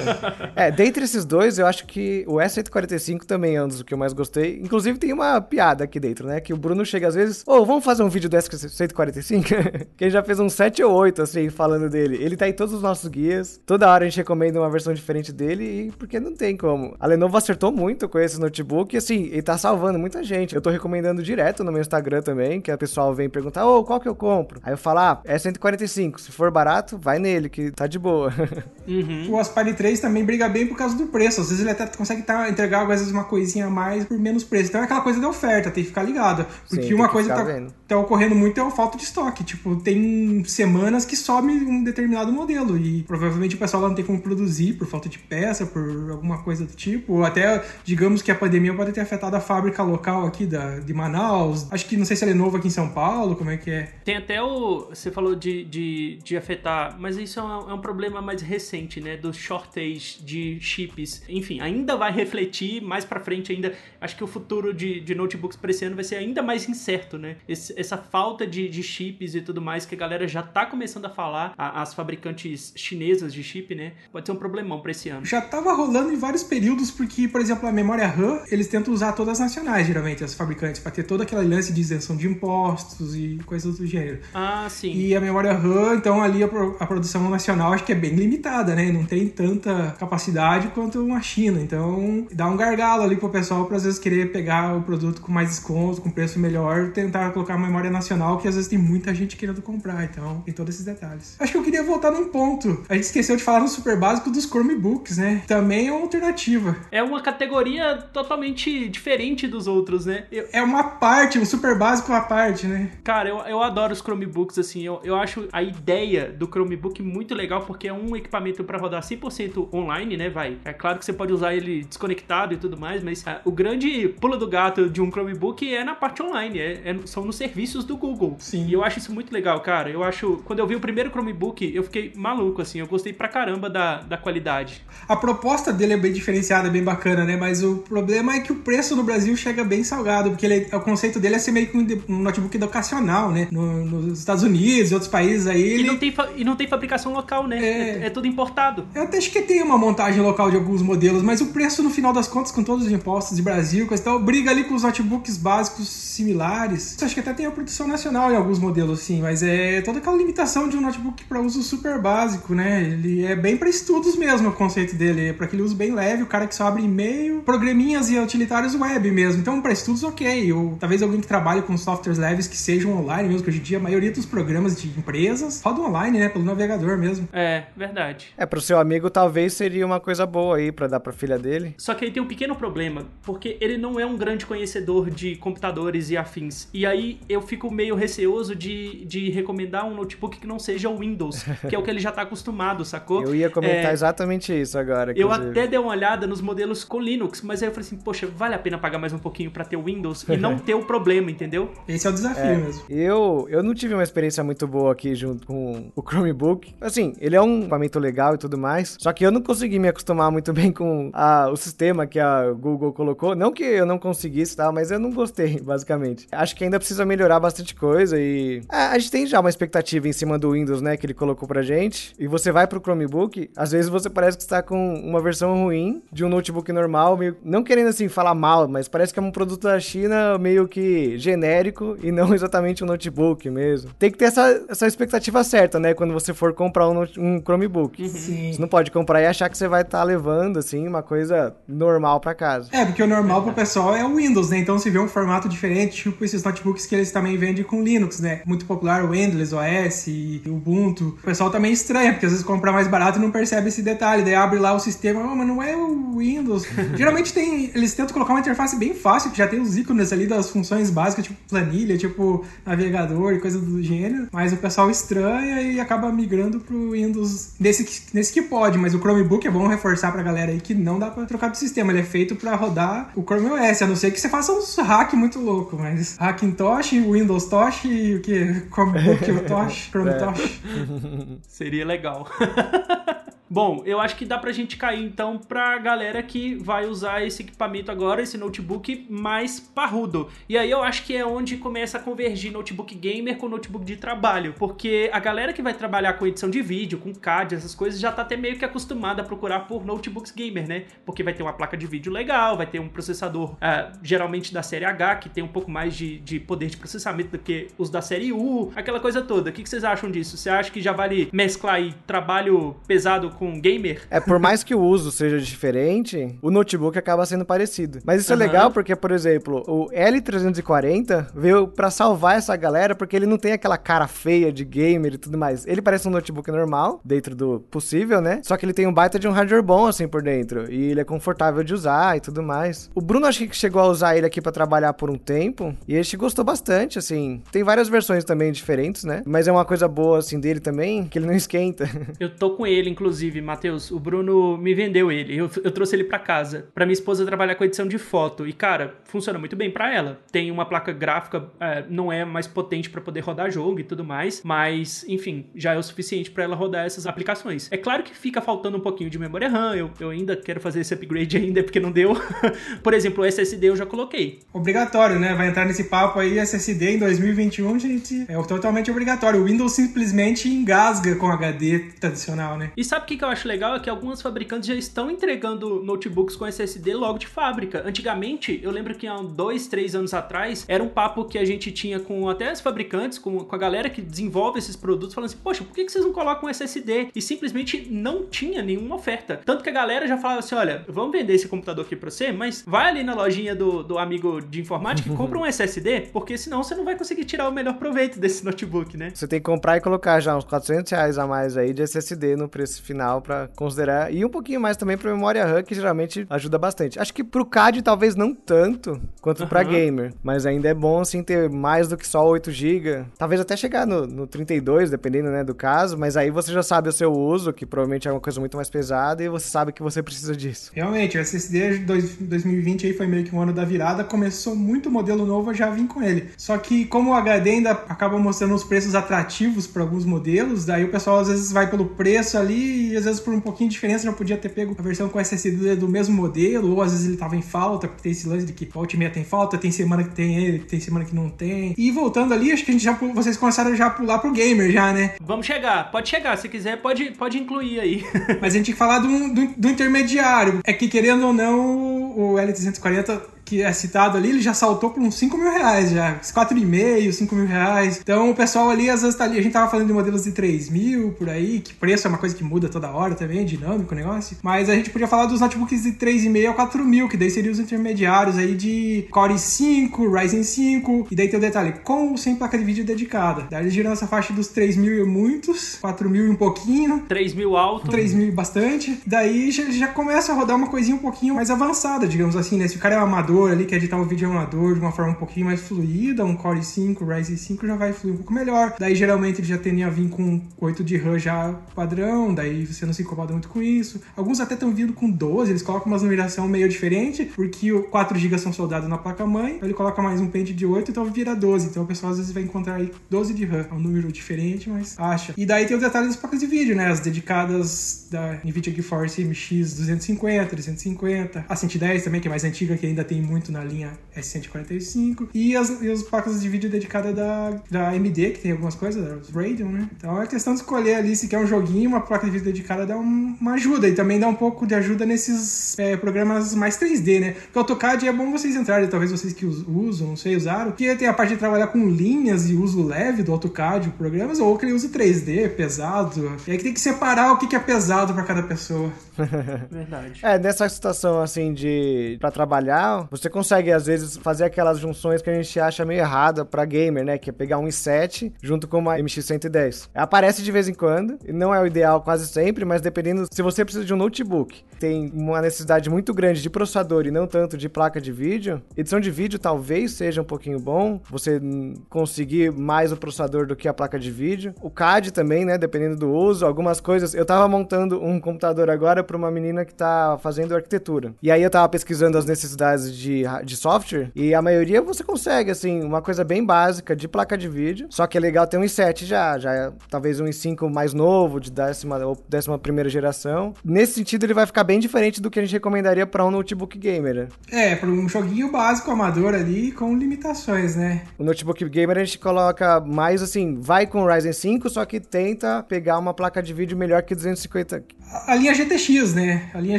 [laughs] é, dentre esses dois, eu acho que o S145 5 também é um dos que eu mais gostei. Inclusive tem uma piada aqui dentro, né? Que o Bruno chega às vezes, ô, oh, vamos fazer um vídeo do S145? [laughs] que ele já fez uns 7 ou 8, assim, falando dele. Ele tá em todos os nossos guias. Toda hora a gente recomenda uma versão diferente dele e porque não tem como. A Lenovo acertou muito com esse notebook e assim, ele tá salvando muita gente. Eu tô recomendando direto no meu Instagram também, que a pessoal vem perguntar, ô, oh, qual que eu compro? Aí eu falo, ah, é 145. Se for barato, vai nele, que tá de boa. [laughs] Uhum. O Aspire 3 também briga bem por causa do preço. Às vezes ele até consegue tá, entregar às vezes uma coisinha a mais por menos preço. Então é aquela coisa da oferta, tem que ficar ligado. Porque Sim, uma coisa tá, tá, ocorrendo muito é a falta de estoque. Tipo, tem semanas que some um determinado modelo e provavelmente o pessoal lá não tem como produzir por falta de peça, por alguma coisa do tipo. Ou até, digamos que a pandemia pode ter afetado a fábrica local aqui da, de Manaus. Acho que não sei se ela é nova aqui em São Paulo, como é que é. Tem até o. Você falou de, de, de afetar, mas isso é um, é um problema mais recente, né? Do shortage de chips. Enfim, ainda vai refletir mais para frente ainda. Acho que o futuro de, de notebooks para esse ano vai ser ainda mais incerto, né? Esse, essa falta de, de, chips e tudo mais que a galera já tá começando a falar, a, as fabricantes chinesas de chip, né? Pode ser um problemão para esse ano. Já tava rolando em vários períodos, porque, por exemplo, a memória RAM, eles tentam usar todas as nacionais, geralmente, as fabricantes, para ter toda aquela lance de isenção de impostos e coisas do gênero. Ah, sim. E a memória RAM, então ali a, a produção nacional acho que é bem limitada, né? Não tem tanta capacidade quanto uma China. Então dá um gargalo ali pro pessoal para às vezes querer pegar o produto com mais desconto, com preço melhor, tentar colocar uma memória nacional que às vezes tem muita gente querendo comprar, então tem todos esses detalhes. Acho que eu queria voltar num ponto. A gente esqueceu de falar no super básico dos Chromebooks, né? Também é uma alternativa. É uma categoria totalmente diferente dos outros, né? Eu... É uma parte, um super básico à parte, né? Cara, eu, eu adoro os Chromebooks, assim, eu, eu acho a ideia do Chromebook muito legal porque é um equipamento para rodar 100% online, né, vai? É claro que você pode usar ele desconectado e tudo mais, mas uh, o grande pulo do gato de um Chromebook é na parte online, é, é, são nos serviços do Google. Sim. E eu acho isso muito legal, cara. Eu acho, quando eu vi o primeiro Chromebook, eu fiquei maluco, assim, eu gostei pra caramba da, da qualidade. A proposta dele é bem diferenciada, bem bacana, né? Mas o problema é que o preço no Brasil chega bem salgado, porque ele, o conceito dele é ser meio que um, notebook educacional, né? No, nos Estados Unidos e outros países aí. Ele... E, não tem e não tem fabricação local, né? É... é, é tudo importado. Eu até acho que tem uma montagem local de alguns modelos, mas o preço, no final das contas, com todos os impostos de Brasil, coisa tal, briga ali com os notebooks básicos similares. Acho que até tem a produção nacional em alguns modelos. modelo, sim, mas é toda aquela limitação de um notebook para uso super básico, né? Ele é bem para estudos mesmo o conceito dele, é para aquele uso bem leve, o cara que só abre e-mail, programinhas e utilitários web mesmo. Então, para estudos, ok. Ou talvez alguém que trabalhe com softwares leves que sejam online mesmo, que hoje em dia a maioria dos programas de empresas rodam online, né? Pelo navegador mesmo. É, verdade. É, pro seu amigo talvez seria uma coisa boa aí para dar pra filha dele. Só que aí tem um pequeno problema, porque ele não é um grande conhecedor de computadores e afins. E aí eu fico meio receoso de, de recomendar um notebook que não seja o Windows, [laughs] que é o que ele já tá acostumado, sacou? Eu ia comentar é, exatamente isso agora. Eu até dei uma olhada nos modelos com Linux, mas aí eu falei assim, poxa, vale a pena pagar mais um pouquinho para ter o Windows e não [laughs] ter o problema, entendeu? Esse é o desafio é, mesmo. Eu, eu não tive uma experiência muito boa aqui junto com o Chromebook. Assim, ele é um equipamento legal e tudo mais, só que eu não consegui me acostumar muito bem com a, o sistema que a Google colocou. Não que eu não conseguisse, tá? Mas eu não gostei, [laughs] basicamente. Acho que ainda precisa melhorar bastante coisa e... É, a gente tem já uma expectativa em cima do Windows, né, que ele colocou pra gente. E você vai pro Chromebook, às vezes você parece que está com uma versão ruim de um notebook normal, meio... não querendo, assim, falar mal, mas parece que é um produto da China meio que genérico e não [laughs] exatamente um notebook mesmo. Tem que ter essa, essa expectativa certa, né, quando você for comprar um, um Chromebook. Sim. Você não pode comprar e achar que você vai estar tá levando, assim, uma coisa normal para casa. É, porque o normal pro pessoal é o Windows, né? Então se vê um formato diferente, tipo esses notebooks que eles também vendem com Linux, né? Muito popular o Endless OS e o Ubuntu. O pessoal também estranha, porque às vezes compra mais barato e não percebe esse detalhe. Daí abre lá o sistema, oh, mas não é o Windows. [laughs] Geralmente tem, eles tentam colocar uma interface bem fácil, que já tem os ícones ali das funções básicas, tipo planilha, tipo navegador e coisa do gênero. Mas o pessoal estranha e acaba migrando pro Windows nesse, nesse que pode. Mas o Chromebook é bom reforçar pra galera aí que não dá pra trocar de sistema. Ele é feito pra rodar o Chrome OS, a não ser que você faça uns hack muito louco, mas Hackintosh, Windows Tosh e o que? Chromebook, o Tosh, [laughs] Chrome é. Tosh. [laughs] Seria legal. [laughs] Bom, eu acho que dá pra gente cair então pra galera que vai usar esse equipamento agora, esse notebook mais parrudo. E aí eu acho que é onde começa a convergir notebook gamer com notebook de trabalho, porque a galera que vai trabalhar com edição de vídeo, com CAD, essas coisas, já tá até meio que acostumada a procurar por notebooks gamer, né? Porque vai ter uma placa de vídeo legal, vai ter um processador uh, geralmente da série H, que tem um pouco mais de, de poder de processamento do que os da série U, aquela coisa toda. O que, que vocês acham disso? Você acha que já vale mesclar aí trabalho pesado com com gamer. É, por mais que o uso seja diferente, o notebook acaba sendo parecido. Mas isso uhum. é legal porque, por exemplo, o L340 veio para salvar essa galera porque ele não tem aquela cara feia de gamer e tudo mais. Ele parece um notebook normal, dentro do possível, né? Só que ele tem um baita de um hardware bom assim por dentro. E ele é confortável de usar e tudo mais. O Bruno acho que chegou a usar ele aqui para trabalhar por um tempo e ele gostou bastante, assim. Tem várias versões também diferentes, né? Mas é uma coisa boa assim dele também, que ele não esquenta. [laughs] Eu tô com ele, inclusive inclusive, Matheus, o Bruno me vendeu ele. Eu, eu trouxe ele para casa, para minha esposa trabalhar com edição de foto. E, cara, funciona muito bem para ela. Tem uma placa gráfica, é, não é mais potente para poder rodar jogo e tudo mais, mas, enfim, já é o suficiente para ela rodar essas aplicações. É claro que fica faltando um pouquinho de memória RAM, eu, eu ainda quero fazer esse upgrade [laughs] ainda porque não deu. [laughs] Por exemplo, o SSD eu já coloquei. Obrigatório, né? Vai entrar nesse papo aí, SSD em 2021, gente, é totalmente obrigatório. O Windows simplesmente engasga com HD tradicional, né? E sabe o que, que eu acho legal é que algumas fabricantes já estão entregando notebooks com SSD logo de fábrica. Antigamente, eu lembro que há dois, três anos atrás, era um papo que a gente tinha com até as fabricantes, com, com a galera que desenvolve esses produtos, falando assim, poxa, por que, que vocês não colocam SSD? E simplesmente não tinha nenhuma oferta. Tanto que a galera já falava assim, olha, vamos vender esse computador aqui pra você, mas vai ali na lojinha do, do amigo de informática e compra um [laughs] SSD, porque senão você não vai conseguir tirar o melhor proveito desse notebook, né? Você tem que comprar e colocar já uns 400 reais a mais aí de SSD no preço final final para considerar. E um pouquinho mais também para memória RAM, que geralmente ajuda bastante. Acho que pro CAD talvez não tanto quanto uhum. para gamer, mas ainda é bom assim ter mais do que só 8 GB. Talvez até chegar no, no 32, dependendo né, do caso, mas aí você já sabe o seu uso, que provavelmente é uma coisa muito mais pesada e você sabe que você precisa disso. Realmente, o SSD de 2020 aí foi meio que um ano da virada, começou muito modelo novo, eu já vim com ele. Só que como o HD ainda acaba mostrando os preços atrativos para alguns modelos, daí o pessoal às vezes vai pelo preço ali e às vezes por um pouquinho de diferença já podia ter pego a versão com SSD do mesmo modelo, ou às vezes ele tava em falta, porque tem esse lance de que volta e meia tem falta, tem semana que tem ele, tem semana que não tem. E voltando ali, acho que a gente já vocês começaram já a pular pro gamer já, né? Vamos chegar, pode chegar, se quiser pode, pode incluir aí. Mas a gente tem que falar do, do, do intermediário. É que querendo ou não, o L340 que é citado ali, ele já saltou por uns 5 mil reais já. 4,5, 5 mil reais. Então o pessoal ali, às vezes tá ali, a gente tava falando de modelos de 3 mil por aí, que preço é uma coisa que muda toda hora também, é dinâmico o negócio. Mas a gente podia falar dos notebooks de 3,5 a 4 mil, que daí seriam os intermediários aí de Core 5, Ryzen 5, e daí tem o detalhe, com ou sem placa de vídeo dedicada. Daí eles giram essa faixa dos 3 mil e muitos, 4 mil e um pouquinho. 3 mil alto. 3 mil e bastante. Daí já, já começa a rodar uma coisinha um pouquinho mais avançada, digamos assim, né? Se o cara é amador ali, quer editar um vídeo amador de uma forma um pouquinho mais fluida, um Core 5, Ryzen 5 já vai fluir um pouco melhor. Daí geralmente ele já tendem a vir com 8 de RAM já padrão, daí você não se incomoda muito com isso. Alguns até estão vindo com 12, eles colocam uma numeração meio diferente, porque o 4 GB são soldados na placa-mãe, ele coloca mais um pente de 8, então vira 12. Então o pessoal às vezes vai encontrar aí 12 de RAM. É um número diferente, mas acha. E daí tem o detalhe das placas de vídeo, né? As dedicadas da NVIDIA GeForce MX 250, 350, a 110 também, que é mais antiga, que ainda tem muito na linha S145, e as, e as placas de vídeo dedicadas da, da AMD, que tem algumas coisas, da Radeon, né? Então é questão de escolher ali se quer um joguinho, uma placa de vídeo dedicada dá um, uma ajuda, e também dá um pouco de ajuda nesses é, programas mais 3D, né? Porque o AutoCAD é bom vocês entrarem, talvez vocês que usam, não sei, usaram, porque tem a parte de trabalhar com linhas e uso leve do AutoCAD, programas, ou que ele usa 3D, pesado, e aí que tem que separar o que é pesado para cada pessoa. [laughs] Verdade. É, nessa situação assim de para trabalhar, você consegue às vezes fazer aquelas junções que a gente acha meio errada para gamer, né, que é pegar um i7 junto com uma MX110. Aparece de vez em quando, não é o ideal quase sempre, mas dependendo se você precisa de um notebook, tem uma necessidade muito grande de processador e não tanto de placa de vídeo, edição de vídeo talvez seja um pouquinho bom, você conseguir mais o processador do que a placa de vídeo. O CAD também, né, dependendo do uso, algumas coisas. Eu tava montando um computador agora para uma menina que tá fazendo arquitetura. E aí eu tava pesquisando as necessidades de, de software e a maioria você consegue, assim, uma coisa bem básica de placa de vídeo. Só que é legal ter um i7 já, já é, talvez um i5 mais novo, de décima ou décima primeira geração. Nesse sentido, ele vai ficar bem diferente do que a gente recomendaria para um notebook gamer. É, para um joguinho básico amador ali com limitações, né? O notebook gamer a gente coloca mais assim, vai com o Ryzen 5, só que tenta pegar uma placa de vídeo melhor que 250. A, a linha GTX, né? A linha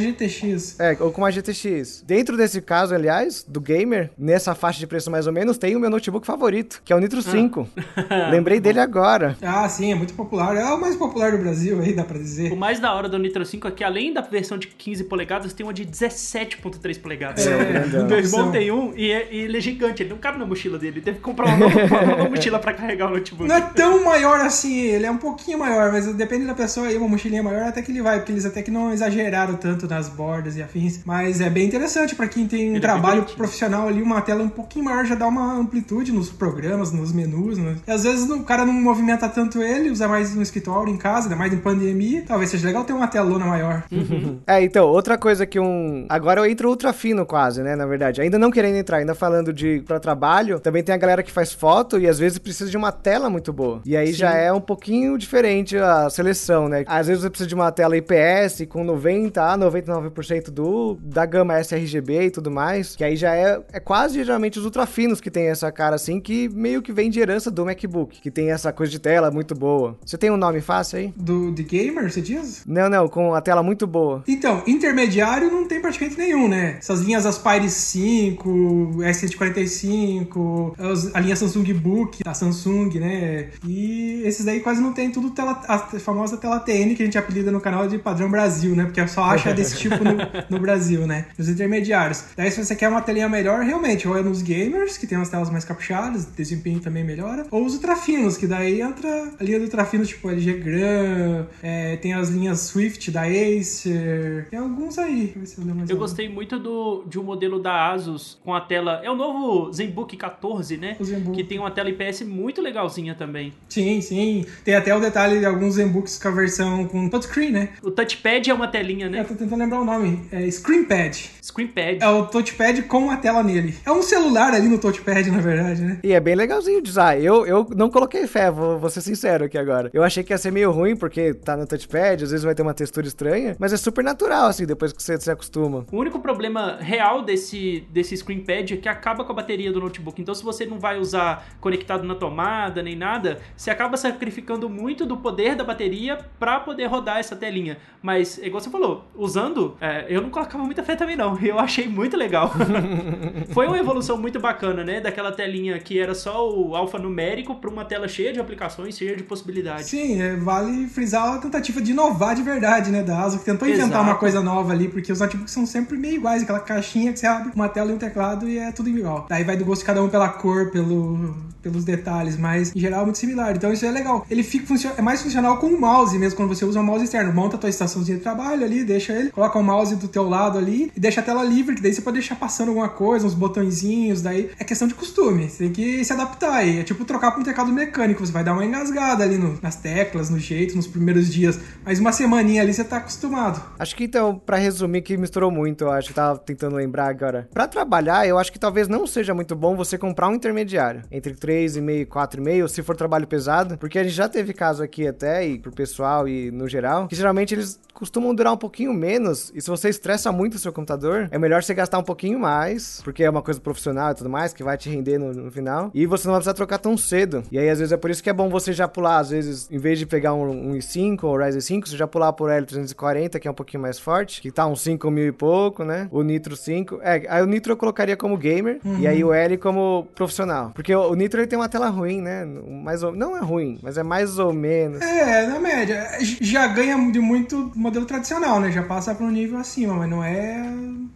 GTX. É, ou com a GTX. Dentro desse caso, aliás, do gamer, nessa faixa de preço mais ou menos, tem o meu notebook favorito, que é o Nitro 5. Ah. [laughs] Lembrei dele agora. Ah, sim, é muito popular. É o mais popular do Brasil aí, dá pra dizer. O mais da hora do Nitro 5 é que além da versão de 15 polegadas, tem uma de 17.3 polegadas. É, o meu irmão tem um e, é, e, ele é gigante, ele não cabe na mochila dele. Ele teve que comprar uma nova, uma nova mochila pra carregar o notebook. Não é tão maior assim, ele é um pouquinho maior, mas depende da pessoa aí, uma mochilinha maior até que ele vai, porque eles até que não exageraram tanto nas bordas e afins. Mas é bem interessante para quem tem um ele é trabalho profissional ali, uma tela um pouquinho maior já dá uma amplitude nos programas, nos menus. Né? E às vezes o cara não movimenta tanto ele, usa mais no escritório, em casa, ainda mais em pandemia. Talvez seja legal ter uma telona maior. Uhum. É, então, outra coisa que um. Agora eu entro ultra fino quase, né? Na verdade. Ainda não querendo entrar, ainda falando de para trabalho, também tem a galera que faz foto e às vezes precisa de uma tela muito boa. E aí Sim. já é um pouquinho diferente a seleção, né? Às vezes você precisa de uma tela IPS com 90 a 99% do da gama sRGB e tudo mais, que aí já é, é quase geralmente os ultra finos que tem essa cara assim, que meio que vem de herança do MacBook, que tem essa coisa de tela muito boa. Você tem um nome fácil aí? Do de gamer, você diz? Não, não, com a tela muito boa. Então, intermediário não tem praticamente nenhum, né? Essas linhas Aspire 5, S145, a linha Samsung Book da Samsung, né? E esses daí quase não tem tudo tela, a famosa tela TN que a gente apelida no canal de padrão Brasil, né? Porque só acha desse [laughs] tipo no, no Brasil, né? Nos intermediários. Daí se você quer uma telinha melhor, realmente, ou é nos gamers, que tem umas telas mais caprichadas, desempenho também melhora, ou os ultrafinos, que daí entra a linha do ultrafino, tipo LG Gram, é, tem as linhas Swift da Acer, tem alguns aí. eu, eu gostei muito do, de um modelo da Asus com a tela, é o novo ZenBook 14, né? Zenbook. Que tem uma tela IPS muito legalzinha também. Sim, sim. Tem até o detalhe de alguns ZenBooks com a versão com touchscreen, né? O touchpad é uma telinha, né? Eu tô tentando lembrar o nome. É ScreenPad. ScreenPad. É o touchpad com a tela nele. É um celular ali no touchpad, na verdade, né? E é bem legalzinho de usar. Eu, eu não coloquei fé, vou, vou ser sincero aqui agora. Eu achei que ia ser meio ruim, porque tá no touchpad, às vezes vai ter uma textura estranha, mas é super natural, assim, depois que você se acostuma. O único problema real desse, desse ScreenPad é que acaba com a bateria do notebook. Então, se você não vai usar conectado na tomada nem nada, você acaba sacrificando muito do poder da bateria para poder rodar essa telinha. Mas, igual você falou, usando, é, eu não colocava muita fé também não. Eu achei muito legal. [laughs] [laughs] Foi uma evolução muito bacana, né? Daquela telinha que era só o alfanumérico para uma tela cheia de aplicações, cheia de possibilidades. Sim, é, vale frisar a tentativa de inovar de verdade, né? Da ASUS, que tentou inventar Exato. uma coisa nova ali, porque os notebooks são sempre meio iguais, aquela caixinha que você abre uma tela e um teclado e é tudo igual. Daí vai do gosto de cada um pela cor, pelo, pelos detalhes, mas em geral é muito similar. Então isso é legal. Ele fica é mais funcional com o mouse mesmo, quando você usa o mouse externo. Monta a tua estaçãozinha de trabalho ali, deixa ele, coloca o mouse do teu lado ali e deixa a tela livre, que daí você pode deixar passando alguma coisa, uns botõezinhos, daí é questão de costume. Você tem que se adaptar aí. É tipo trocar para um teclado mecânico, você vai dar uma engasgada ali no- nas teclas, no jeito, nos primeiros dias, mas uma semaninha ali você tá acostumado. Acho que então, pra resumir, que misturou muito, eu acho que tava tentando lembrar agora. Pra trabalhar, eu acho que talvez não seja muito bom você comprar um intermediário. Entre 3,5 e 4,5, se for trabalho pesado. Porque a gente já teve caso aqui até, e pro pessoal e no geral, que geralmente eles costumam durar um pouquinho menos. E se você estressa muito o seu computador, é melhor você gastar um pouquinho mais, porque é uma coisa profissional e tudo mais, que vai te render no, no final. E você não vai precisar trocar tão cedo. E aí, às vezes, é por isso que é bom você já pular, às vezes, em vez de pegar um, um i5 ou Ryzen 5, você já pular por L340, que é um pouquinho mais forte, que tá uns 5 mil e pouco, né? O Nitro 5. É, aí o Nitro eu colocaria como gamer, e aí o L como profissional. Porque o, o Nitro ele tem uma tela ruim, né? Mais ou, não é ruim, mas é mais ou menos. É, na média. Já ganha de muito modelo tradicional, né? Já passa para um nível acima, mas não é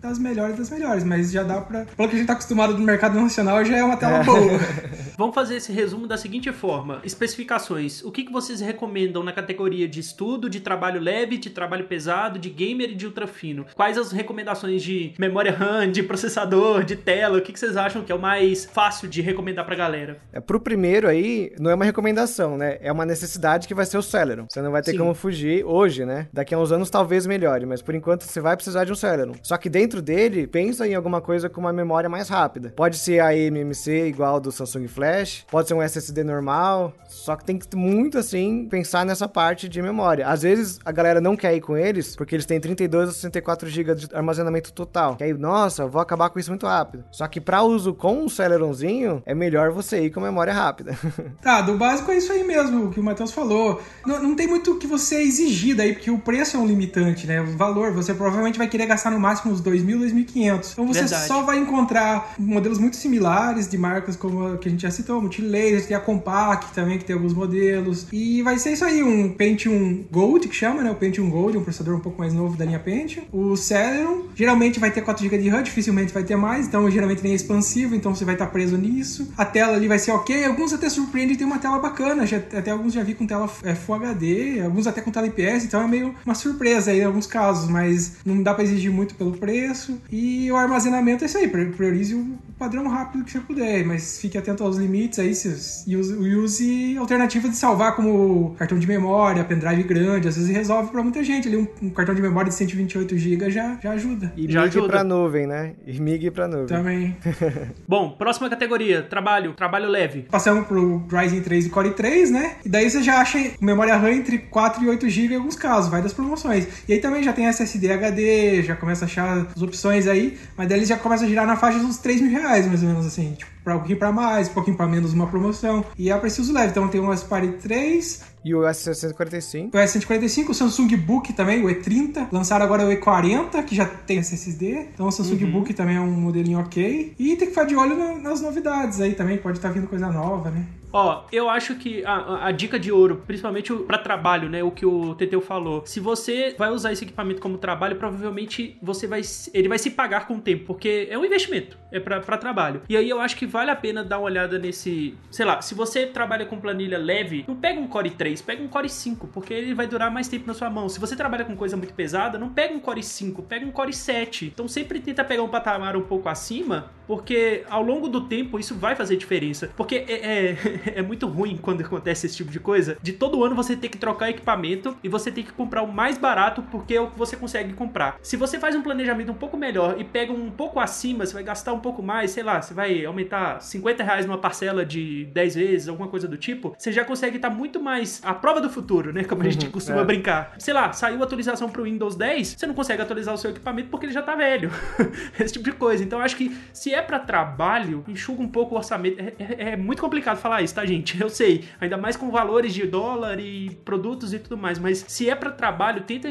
das melhores das melhores. Mas já dá pra. Pelo que a gente tá acostumado no mercado nacional, já é uma tela boa. [laughs] Vamos fazer esse resumo da seguinte forma: especificações. O que, que vocês recomendam na categoria de estudo, de trabalho leve, de trabalho pesado, de gamer e de ultra fino? Quais as recomendações de memória RAM, de processador, de tela? O que, que vocês acham que é o mais fácil de recomendar pra galera? É, pro primeiro aí, não é uma recomendação, né? É uma necessidade que vai ser o Celeron. Você não vai ter Sim. como fugir hoje, né? Daqui a uns anos talvez melhore, mas por enquanto você vai precisar de um Celeron. Só que dentro dele, pensa em alguma coisa com uma memória mais rápida. Pode ser a eMMC igual do Samsung Flash, pode ser um SSD normal, só que tem que muito assim pensar nessa parte de memória. Às vezes a galera não quer ir com eles porque eles têm 32 ou 64 GB de armazenamento total. Que aí, nossa, eu vou acabar com isso muito rápido. Só que para uso com um Celeronzinho, é melhor você ir com memória rápida. [laughs] Tá, do básico é isso aí mesmo, o que o Matheus falou. Não, não tem muito o que você exigir daí, porque o preço é um limitante, né? O valor, você provavelmente vai querer gastar no máximo uns 2.000, 2.500. Então você Verdade. só vai encontrar modelos muito similares de marcas como a que a gente já citou, Multilaser, tem a Compaq também, que tem alguns modelos. E vai ser isso aí, um Pentium Gold, que chama, né? O Pentium Gold, um processador um pouco mais novo da linha Pentium. O Celeron, geralmente vai ter 4 GB de RAM, dificilmente vai ter mais, então geralmente nem é expansivo, então você vai estar preso nisso. A tela ali vai ser ok, alguns até surpreendem, tem uma tela bacana, já, até alguns já vi com tela é, Full HD, alguns até com tela IPS, então é meio uma surpresa aí em alguns casos, mas não dá pra exigir muito pelo preço. E o armazenamento é isso aí, pri- priorize o padrão rápido que você puder, mas fique atento aos limites aí se- e use, use alternativas de salvar como cartão de memória, pendrive grande, às vezes resolve pra muita gente ali um, um cartão de memória de 128 GB já, já ajuda. E Já pra nuvem, né? E migre pra nuvem. Também. [laughs] Bom, próxima categoria: trabalho, trabalho leve. Passamos pro Ryzen 3 e Core 3, né? E daí você já acha memória RAM entre 4 e 8 GB em alguns casos, vai das promoções. E aí também já tem SSD HD, já começa a achar as opções aí, mas daí ele já começa a girar na faixa dos 3 mil reais, mais ou menos assim. Tipo, pra um pouquinho pra mais, um pouquinho pra menos uma promoção. E é preciso leve. Então tem o Aspire 3, E o S645. o S145, o Samsung Book também, o E30. Lançaram agora o E40, que já tem SSD. Então o Samsung Book também é um modelinho ok. E tem que ficar de olho no- nas novidades aí também, pode estar vindo coisa nova, né? Ó, eu acho que a, a- dica de ouro, principalmente pra trabalho, né? O que o Teteu falou. Se você vai usar esse equipamento como trabalho, provavelmente você vai. Ele vai se pagar com o tempo, porque é um investimento. É pra trabalho. E aí eu acho que vale a pena dar uma olhada nesse. Sei lá, se você trabalha com planilha leve, não pega um Core 3, pega um Core 5, porque ele vai durar mais tempo na sua mão. Se você trabalha com coisa muito pesada, não pega um Core 5, pega um Core 7. Então sempre tenta pegar um patamar um pouco acima, porque ao longo do tempo isso vai fazer diferença. Porque é, é, [laughs] é muito ruim quando acontece esse tipo de coisa, de todo ano você ter que trocar equipamento e você tem que comprar o mais barato porque é o que você consegue comprar. Se você faz um planejamento um pouco melhor e pega um pouco acima, você vai gastar um pouco mais, sei lá, você vai aumentar tá 50 reais numa parcela de 10 vezes, alguma coisa do tipo, você já consegue estar tá muito mais à prova do futuro, né? Como a gente uhum, costuma é. brincar. Sei lá, saiu a atualização pro Windows 10, você não consegue atualizar o seu equipamento porque ele já tá velho. [laughs] Esse tipo de coisa. Então acho que se é para trabalho, enxuga um pouco o orçamento. É, é, é, muito complicado falar isso, tá, gente? Eu sei. Ainda mais com valores de dólar e produtos e tudo mais. Mas se é para trabalho, tenta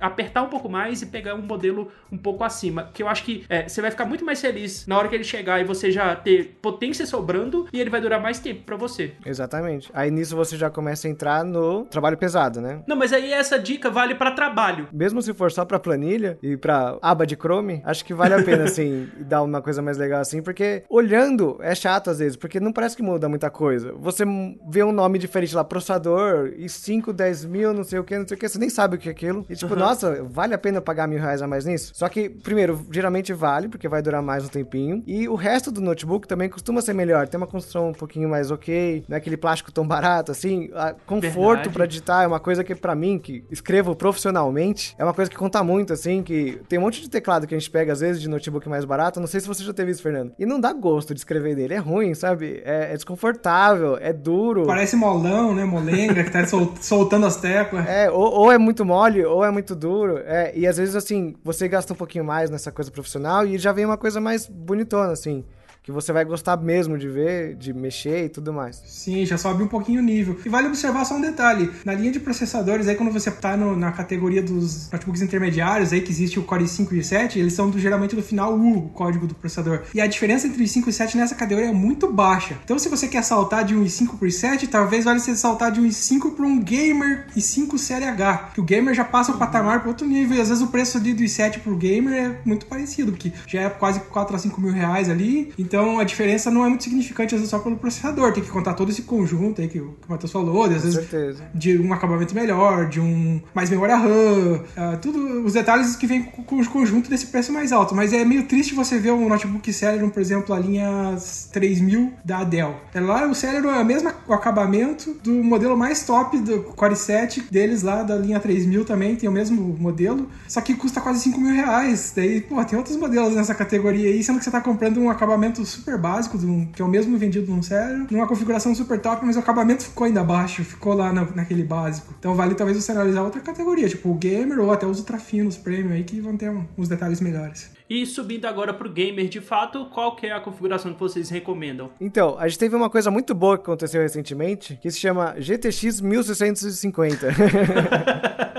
apertar um pouco mais e pegar um modelo um pouco acima. Que eu acho que é, você vai ficar muito mais feliz na hora que ele chegar e você já ter potência sobrando e ele vai durar mais tempo para você. Exatamente. Aí nisso você já começa a entrar no trabalho pesado, né? Não, mas aí essa dica vale para trabalho. Mesmo se for só para planilha e para aba de Chrome, acho que vale a pena [laughs] assim dar uma coisa mais legal assim, porque olhando é chato às vezes, porque não parece que muda muita coisa. Você vê um nome diferente lá, processador e 5, 10 mil, não sei o que, não sei o que, você nem sabe o que é aquilo. E tipo, uhum. nossa, vale a pena pagar mil reais a mais nisso? Só que, primeiro, geralmente vale, porque vai durar mais um tempinho. E o resto do notebook também costuma ser melhor. Tem uma construção um pouquinho mais ok, não é aquele plástico tão barato assim. A conforto para digitar é uma coisa que para mim, que escrevo profissionalmente, é uma coisa que conta muito, assim, que tem um monte de teclado que a gente pega às vezes de notebook mais barato. Não sei se você já teve isso, Fernando. E não dá gosto de escrever dele. É ruim, sabe? É, é desconfortável, é duro. Parece molão, né? Molenga, que tá sol [laughs] soltando as teclas. É, ou, ou, é muito mole, ou é muito duro. É, e às vezes, assim, você gasta um pouquinho mais nessa coisa profissional e já vem uma coisa mais bonitona, assim que você vai gostar mesmo de ver, de mexer e tudo mais. Sim, já sobe um pouquinho o nível. E vale observar só um detalhe: na linha de processadores, aí quando você tá no, na categoria dos notebooks intermediários, aí que existe o Core i5 e o i7, eles são do, geralmente do final U, o código do processador. E a diferença entre o i5 e o i7 nessa categoria é muito baixa. Então, se você quer saltar de um i5 pro i7, talvez vale você saltar de um i5 para um gamer i5 série H, que o gamer já passa o patamar para outro nível. E às vezes o preço do i7 pro gamer é muito parecido, porque já é quase 4 a 5 mil reais ali. Então, a diferença não é muito significante, às vezes, só pelo processador. Tem que contar todo esse conjunto aí que o, que o Matheus falou, às vezes certeza. de um acabamento melhor, de um mais memória RAM, uh, tudo os detalhes que vem com, com o conjunto desse preço mais alto. Mas é meio triste você ver um notebook Celeron, por exemplo, a linha 3000 da Dell. É lá o Celeron é o mesmo acabamento do modelo mais top do Core 7 deles lá da linha 3000 também, tem o mesmo modelo, só que custa quase 5 mil reais. Daí, pô, tem outros modelos nessa categoria aí, sendo que você tá comprando um acabamento super básico, que é o mesmo vendido num sério, numa configuração super top, mas o acabamento ficou ainda baixo, ficou lá na, naquele básico. Então vale talvez você analisar outra categoria, tipo o gamer ou até os ultra finos premium aí, que vão ter um, uns detalhes melhores. E subindo agora pro gamer de fato, qual que é a configuração que vocês recomendam? Então, a gente teve uma coisa muito boa que aconteceu recentemente, que se chama GTX 1650. [laughs]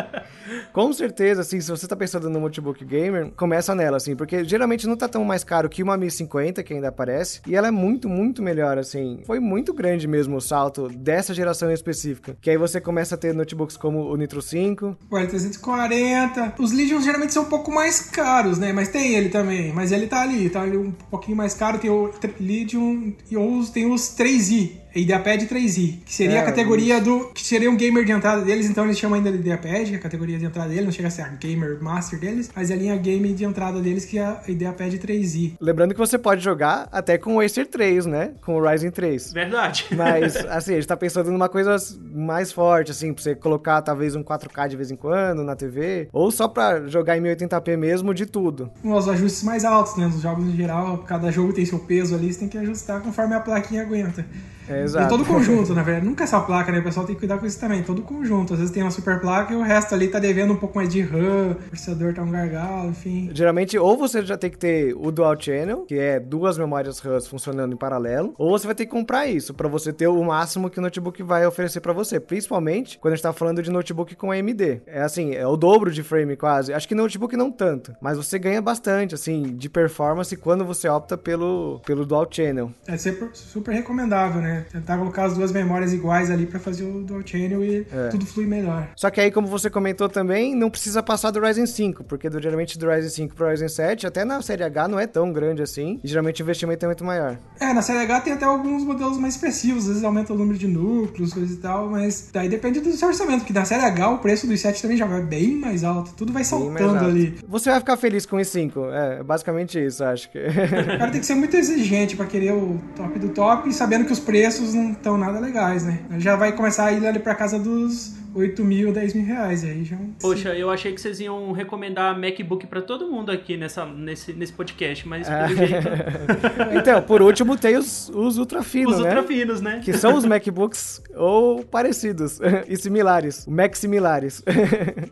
Com certeza, assim, se você tá pensando no notebook gamer, começa nela, assim, porque geralmente não tá tão mais caro que uma 1050, que ainda aparece, e ela é muito, muito melhor, assim. Foi muito grande mesmo o salto dessa geração específica. Que aí você começa a ter notebooks como o Nitro 5. O L340. Os Legion geralmente são um pouco mais caros, né? Mas tem ele também. Mas ele tá ali, tá ali um pouquinho mais caro. Tem o Legion e tem os 3i IdeaPad 3i, que seria é, a categoria isso. do. que seria um gamer de entrada deles, então eles chamam ainda de IdeaPad, que é a categoria de entrada deles, não chega a ser a gamer master deles, mas é a linha game de entrada deles, que é a IdeaPad 3i. Lembrando que você pode jogar até com o Acer 3, né? Com o Ryzen 3. Verdade. [laughs] Mas, assim, a gente tá pensando numa coisa mais forte, assim, pra você colocar talvez um 4K de vez em quando na TV, ou só pra jogar em 1080p mesmo de tudo. Os ajustes mais altos, né? Os jogos em geral, cada jogo tem seu peso ali, você tem que ajustar conforme a plaquinha aguenta. É, exato. E todo conjunto, na verdade. Nunca é só a placa, né? O pessoal tem que cuidar com isso também. Todo conjunto. Às vezes tem uma super placa e o resto ali tá devendo um pouco mais de RAM, o processador tá um gargalo, enfim. Geralmente, ou você já tem que ter o Dual Channel, que é duas memórias RAM funcionando em paralelo, ou você vai ter que comprar isso para você ter o máximo que o notebook vai oferecer para você. Principalmente quando a gente tá falando de notebook com AMD. É assim, é o dobro de frame quase. Acho que notebook não tanto, mas você ganha bastante, assim, de performance quando você opta pelo, pelo Dual Channel. É super, super recomendável, né? Tentar colocar as duas memórias iguais ali para fazer o dual channel e é. tudo flui melhor. Só que aí, como você comentou também, não precisa passar do Ryzen 5, porque do, geralmente do Ryzen 5 pro Ryzen 7, até na série H não é tão grande assim, e geralmente o investimento é muito maior. É, na série H tem até alguns modelos mais expressivos, às vezes aumenta o número de núcleos, coisas e tal, mas daí depende do seu orçamento, porque na série H o preço do i7 também já vai bem mais alto, tudo vai saltando ali. Você vai ficar feliz com o i5, é basicamente isso, acho que. o cara tem que ser muito exigente para querer o top do top, sabendo que os preços não estão nada legais, né? Já vai começar a ir ali pra casa dos 8 mil, 10 mil reais. Aí já... Poxa, eu achei que vocês iam recomendar MacBook para todo mundo aqui nessa, nesse, nesse podcast, mas Ah. pelo jeito. [laughs] então, por último, tem os, os ultra finos, Os né? ultra finos, né? Que são os MacBooks ou parecidos [laughs] e similares. Mac similares.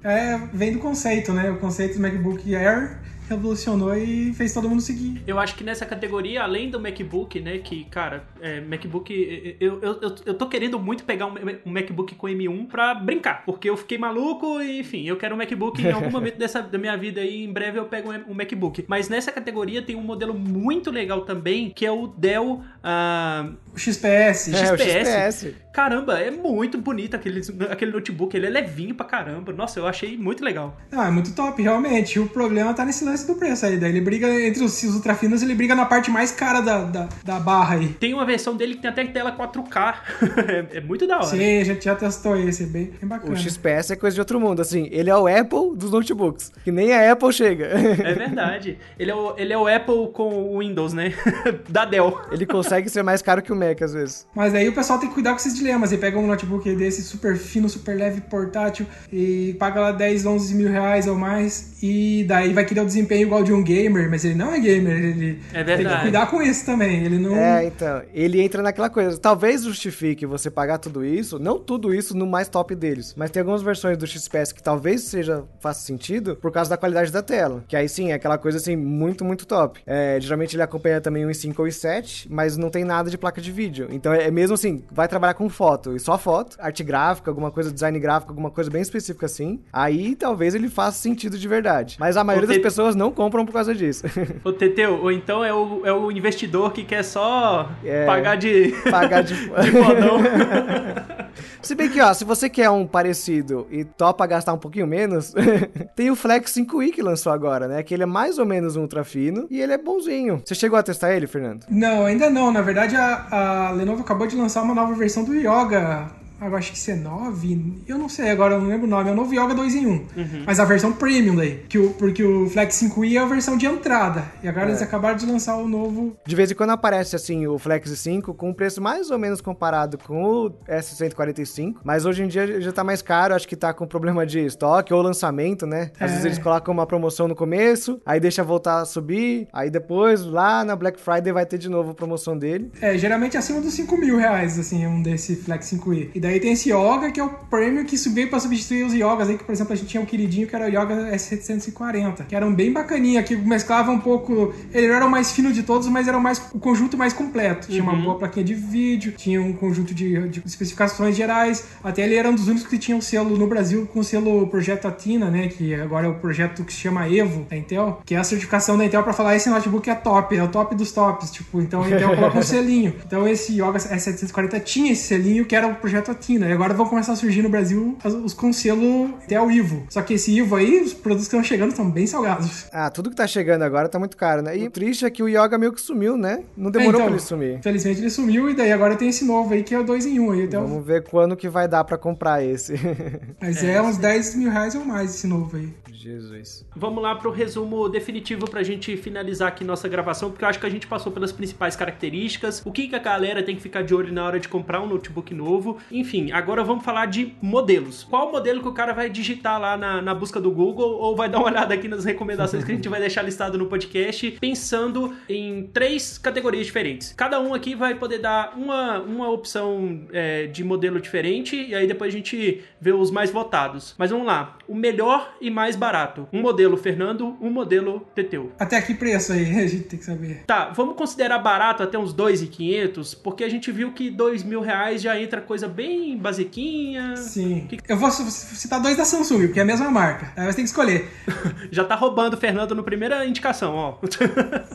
É, vem do conceito, né? O conceito do MacBook Air revolucionou e fez todo mundo seguir. Eu acho que nessa categoria, além do MacBook, né, que, cara, é, MacBook, eu, eu, eu, eu tô querendo muito pegar um, um MacBook com M1 pra brincar, porque eu fiquei maluco e, enfim, eu quero um MacBook em algum [laughs] momento dessa, da minha vida aí, em breve eu pego um, um MacBook. Mas nessa categoria tem um modelo muito legal também, que é o Dell ah, O XPS. É, o XPS. XPS. Caramba, é muito bonito aquele, aquele notebook, ele é levinho pra caramba. Nossa, eu achei muito legal. Ah, é muito top, realmente. O problema tá nesse lance do preço aí. Daí ele briga entre os, os ultrafinos, ele briga na parte mais cara da, da, da barra aí. Tem uma versão dele que tem até tela 4K. [laughs] é, é muito da hora. Sim, a gente já testou esse, é bem, bem bacana. O XPS é coisa de outro mundo, assim. Ele é o Apple dos notebooks. Que nem a Apple chega. É verdade. Ele é o, ele é o Apple com o Windows, né? [laughs] da Dell. Ele consegue ser mais caro que o Mac, às vezes. Mas aí o pessoal tem que cuidar com esses dilemas. Ele pega um notebook desse super fino, super leve, portátil e paga lá 10, 11 mil reais ou mais. E daí vai querer o desempenho igual de um gamer, mas ele não é gamer. Ele É tem que cuidar com isso também. Ele não. É, então, ele entra naquela coisa. Talvez justifique você pagar tudo isso, não tudo isso no mais top deles, mas tem algumas versões do XPS que talvez seja faça sentido por causa da qualidade da tela. Que aí sim, é aquela coisa assim, muito, muito top. É, geralmente ele acompanha também o i5 ou i7, mas não tem nada de placa de vídeo. Então é mesmo assim, vai trabalhar com foto, e só foto, arte gráfica, alguma coisa, design gráfico, alguma coisa bem específica assim. Aí talvez ele faça sentido de verdade. Mas a maioria tem- das pessoas não compram por causa disso. [laughs] Ô, Teteu, ou então é o, é o investidor que quer só É. pagar de, Pagar de. [laughs] de. [laughs] Se bem que, ó, se você quer um parecido e topa gastar um pouquinho menos, [laughs] tem o Flex 5i que lançou agora, né? Que ele é mais ou menos um ultra fino e ele é bonzinho. Você chegou a testar ele, Fernando? Não, ainda não. Na verdade, a, a Lenovo acabou de lançar uma nova versão do Yoga. Eu acho que C9, eu não sei agora, eu não lembro o nome. É o novo Yoga 2 em 1. Mas a versão Premium daí. Que o, porque o Flex 5i é a versão de entrada. E agora É. eles acabaram de lançar o novo. De vez em quando aparece, assim, o Flex 5 com um preço mais ou menos comparado com o S145, mas hoje em dia já tá mais caro, acho que tá com problema de estoque ou lançamento, né? Às É. vezes eles colocam uma promoção no começo, aí deixa voltar a subir, aí depois, lá na Black Friday, vai ter de novo a promoção dele. É, geralmente acima dos 5 mil reais, assim, um desse Flex 5i. E daí tem esse Yoga, que é o Premium que veio pra substituir os Yogas aí, que por exemplo a gente tinha um queridinho que era o Yoga S740, que era um bem bacaninha, que mesclava um pouco. Ele não era o mais fino de todos, mas era o, mais, o conjunto mais completo. Tinha uma boa plaquinha de vídeo, tinha um conjunto de, de especificações gerais. Até ele era um dos únicos que tinha um selo no Brasil com o selo Projeto Atina, né? Que agora é o projeto que se chama Evo da Intel, que é a certificação da Intel pra falar esse notebook é top, é o top dos tops. Tipo, então a Intel coloca um [laughs] selinho. Então esse Yoga S740 tinha esse selinho que era o projeto Atina. E agora vão começar a surgir no Brasil os, os com selo Intel Ivo. Só que esse Ivo aí, os produtos que estão chegando estão bem salgados. Ah, tudo que tá chegando agora tá muito caro, né? E o triste é que o Yoga meio que sumiu, né? Não demorou É, então, pra ele sumir. Infelizmente ele sumiu e daí agora tem esse novo aí que é o 2 em 1 um, aí. Até o- Vamos ver quando que vai dar pra comprar esse. [laughs] Mas é, uns 10 mil reais ou mais esse novo aí. Jesus. Vamos lá pro resumo definitivo pra gente finalizar aqui nossa gravação, porque eu acho que a gente passou pelas principais características, o que, que a galera tem que ficar de olho na hora de comprar um notebook novo. Enfim, agora vamos falar de modelos. Qual modelo que o cara vai digitar lá na, na busca do Google ou vai [laughs] dar uma olhada aqui nas recomendações que a gente vai deixar listado no podcast, pensando em três categorias diferentes. Cada um aqui vai poder dar uma, uma opção é, de modelo diferente e aí depois a gente vê os mais votados. Mas vamos lá, o melhor e mais barato. Um modelo Fernando, um modelo Teteu. Até que preço aí [laughs] a gente tem que saber. Tá, vamos considerar barato até uns 2.500, porque a gente viu que dois mil reais já entra coisa bem basiquinha. Sim. Eu vou citar dois da Samsung, porque é a mesma marca. Aí você tem que escolher. [laughs] Já tá roubando o Fernando no primeira indicação, ó. [laughs]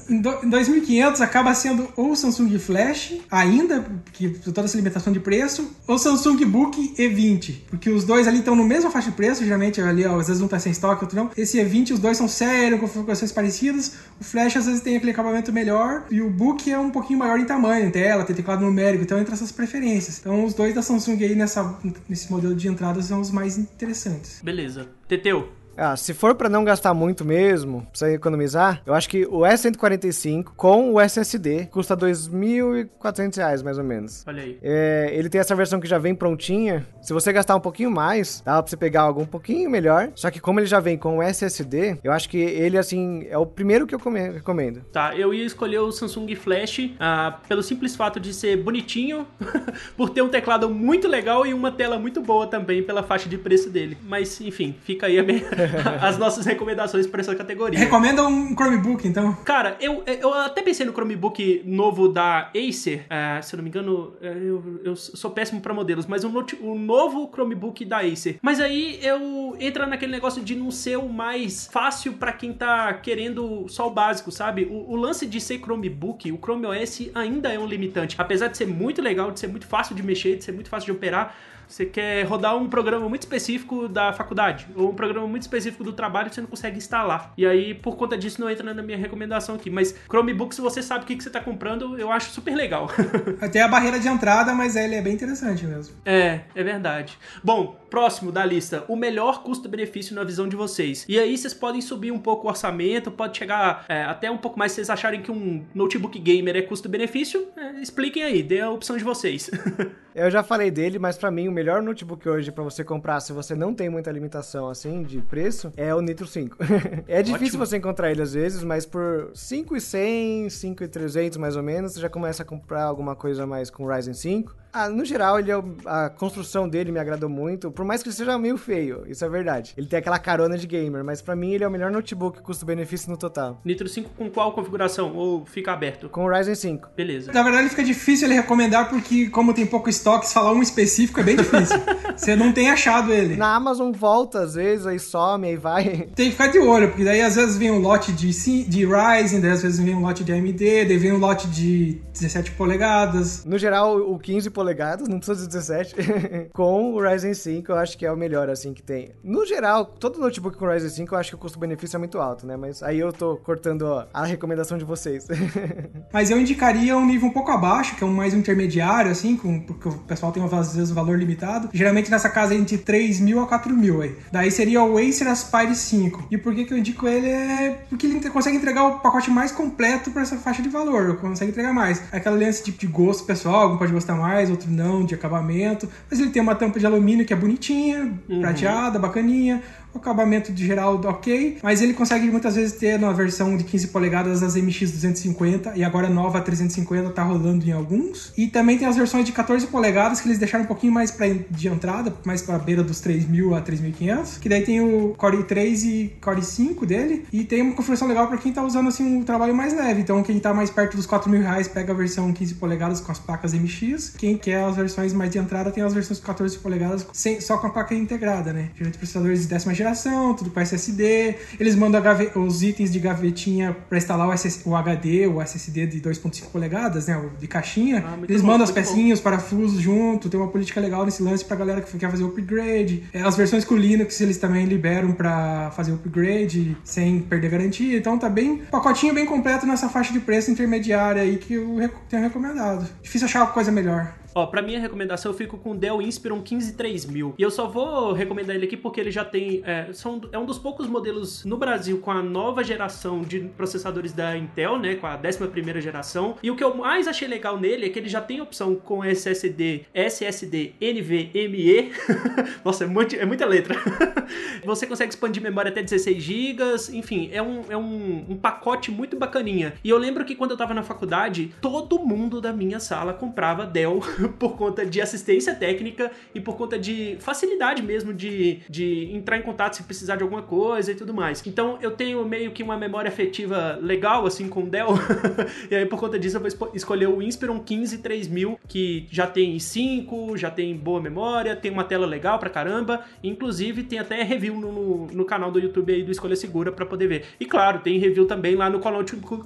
Em, do, em 2.500 acaba sendo ou o Samsung Flash, ainda, que toda essa limitação de preço, ou Samsung Book E20. Porque os dois ali estão no mesmo faixa de preço, geralmente ali, ó, às vezes um tá sem estoque, outro não. Esse E20, os dois são sérios, com configurações parecidas. O Flash às vezes tem aquele acabamento melhor, e o Book é um pouquinho maior em tamanho, tela, tem teclado numérico, então entra essas preferências. Então os dois da Samsung aí nessa, nesse modelo de entrada são os mais interessantes. Beleza. Teteu, Ah, se for para não gastar muito mesmo, pra você economizar, eu acho que o S145 com o SSD custa 2.400 reais, mais ou menos. Olha aí. É, ele tem essa versão que já vem prontinha. Se você gastar um pouquinho mais, dá pra você pegar algo um pouquinho melhor. Só que como ele já vem com o SSD, eu acho que ele, assim, é o primeiro que eu recomendo. Tá, eu ia escolher o Samsung Flash ah, pelo simples fato de ser bonitinho, [laughs] por ter um teclado muito legal e uma tela muito boa também pela faixa de preço dele. Mas, enfim, fica aí minha, [laughs] as nossas recomendações para essa categoria. Recomenda um Chromebook, então? Cara, eu, eu até pensei no Chromebook novo da Acer. Uh, se eu não me engano, é, eu, eu sou péssimo para modelos, mas o um, um novo Chromebook da Acer. Mas aí eu entra naquele negócio de não ser o mais fácil para quem tá querendo só o básico, sabe? O, o, lance de ser Chromebook, o Chrome OS ainda é um limitante. Apesar de ser muito legal, de ser muito fácil de mexer, de ser muito fácil de operar, você quer rodar um programa muito específico da faculdade ou um programa muito específico do trabalho você não consegue instalar. E aí, por conta disso, não entra na minha recomendação aqui. Mas Chromebook, se você sabe o que, que você está comprando, eu acho super legal. [laughs] Até a barreira de entrada, mas ele é bem interessante mesmo. É, é verdade. Bom, próximo da lista, o melhor custo-benefício na visão de vocês. E aí vocês podem subir um pouco o orçamento, pode chegar é, até um pouco mais se vocês acharem que um notebook gamer é custo-benefício. É, expliquem aí, dê a opção de vocês. [laughs] eu já falei dele, mas para mim o melhor notebook hoje para você comprar, se você não tem muita limitação assim de preço, é o Nitro 5. [laughs] é difícil Ótimo. você encontrar ele às vezes, mas por 5,100, 5,300 mais ou menos, você já começa a comprar alguma coisa mais com Ryzen 5. Ah, no geral, ele é, a construção dele me agradou muito, por mais que ele seja meio feio, isso é verdade. Ele tem aquela carona de gamer, mas para mim ele é o melhor notebook custo-benefício no total. Nitro 5 com qual configuração? Ou fica aberto? Com o Ryzen 5. Beleza. Na verdade, fica difícil ele recomendar porque, como tem pouco estoque, falar um específico é bem difícil. [laughs] Você não tem achado ele. Na Amazon volta, às vezes, aí some, aí vai. Tem que ficar de olho, porque daí às vezes vem um lote de, de Ryzen, daí às vezes vem um lote de AMD, daí vem um lote de 17 polegadas. No geral, o 15 polegadas, não precisa de 17, [laughs] com o Ryzen 5 eu acho que é o melhor, assim, que tem. No geral, todo notebook com Ryzen 5 eu acho que o custo-benefício é muito alto, né? Mas aí eu tô cortando ó, a recomendação de vocês. [laughs] Mas eu indicaria um nível um pouco abaixo, que é um mais intermediário, assim, com, porque o pessoal tem às vezes valor limitado. Geralmente nessa casa é entre 3 mil a 4 mil aí. Daí seria o Acer Aspire 5. E por que, que eu indico ele? É porque ele consegue entregar o pacote mais completo para essa faixa de valor. Consegue entregar mais. Aquela lance de, de gosto pessoal, algum pode gostar mais, outro não, de acabamento. Mas ele tem uma tampa de alumínio que é bonitinha, uhum. prateada, bacaninha o acabamento de geral ok, mas ele consegue muitas vezes ter na versão de 15 polegadas as MX 250 e agora nova 350 tá rolando em alguns. E também tem as versões de 14 polegadas que eles deixaram um pouquinho mais pra, de entrada, mais para beira dos 3.000 a 3.500, que daí tem o Core 3 e Core 5 dele e tem uma configuração legal para quem tá usando assim um trabalho mais leve. Então quem tá mais perto dos 4 mil reais pega a versão 15 polegadas com as placas MX. Quem quer as versões mais de entrada tem as versões 14 polegadas sem, só com a placa integrada, né? Geralmente processadores de décima geração geração, tudo com SSD. Eles mandam os itens de gavetinha para instalar o, SS o, HD, o SSD de 2.5 polegadas, né, de caixinha. Ah, eles bom, mandam as pecinhas, os parafusos junto. Tem uma política legal nesse lance pra galera que quer fazer upgrade. É, as versões com Linux eles também liberam para fazer upgrade sem perder garantia. Então tá bem pacotinho bem completo nessa faixa de preço intermediária aí que eu tenho recomendado. Difícil achar uma coisa melhor. Ó, pra minha recomendação eu fico com o Dell Inspiron 15300. E eu só vou recomendar ele aqui porque ele já tem. É, são, é um dos poucos modelos no Brasil com a nova geração de processadores da Intel, né? Com a 11 geração. E o que eu mais achei legal nele é que ele já tem opção com SSD, SSD, NVMe. [laughs] Nossa, é, muito, é muita letra. [laughs] Você consegue expandir memória até 16 GB. Enfim, é, um, é um, um pacote muito bacaninha. E eu lembro que quando eu tava na faculdade, todo mundo da minha sala comprava Dell [laughs] [laughs] por conta de assistência técnica e por conta de facilidade mesmo de, de entrar em contato se precisar de alguma coisa e tudo mais. Então eu tenho meio que uma memória afetiva legal assim com o Dell. [laughs] e aí por conta disso eu vou escolher o Inspiron 15 3000 que já tem 5, já tem boa memória, tem uma tela legal pra caramba, inclusive tem até review no, no canal do YouTube aí do Escolha Segura para poder ver. E claro, tem review também lá no Qual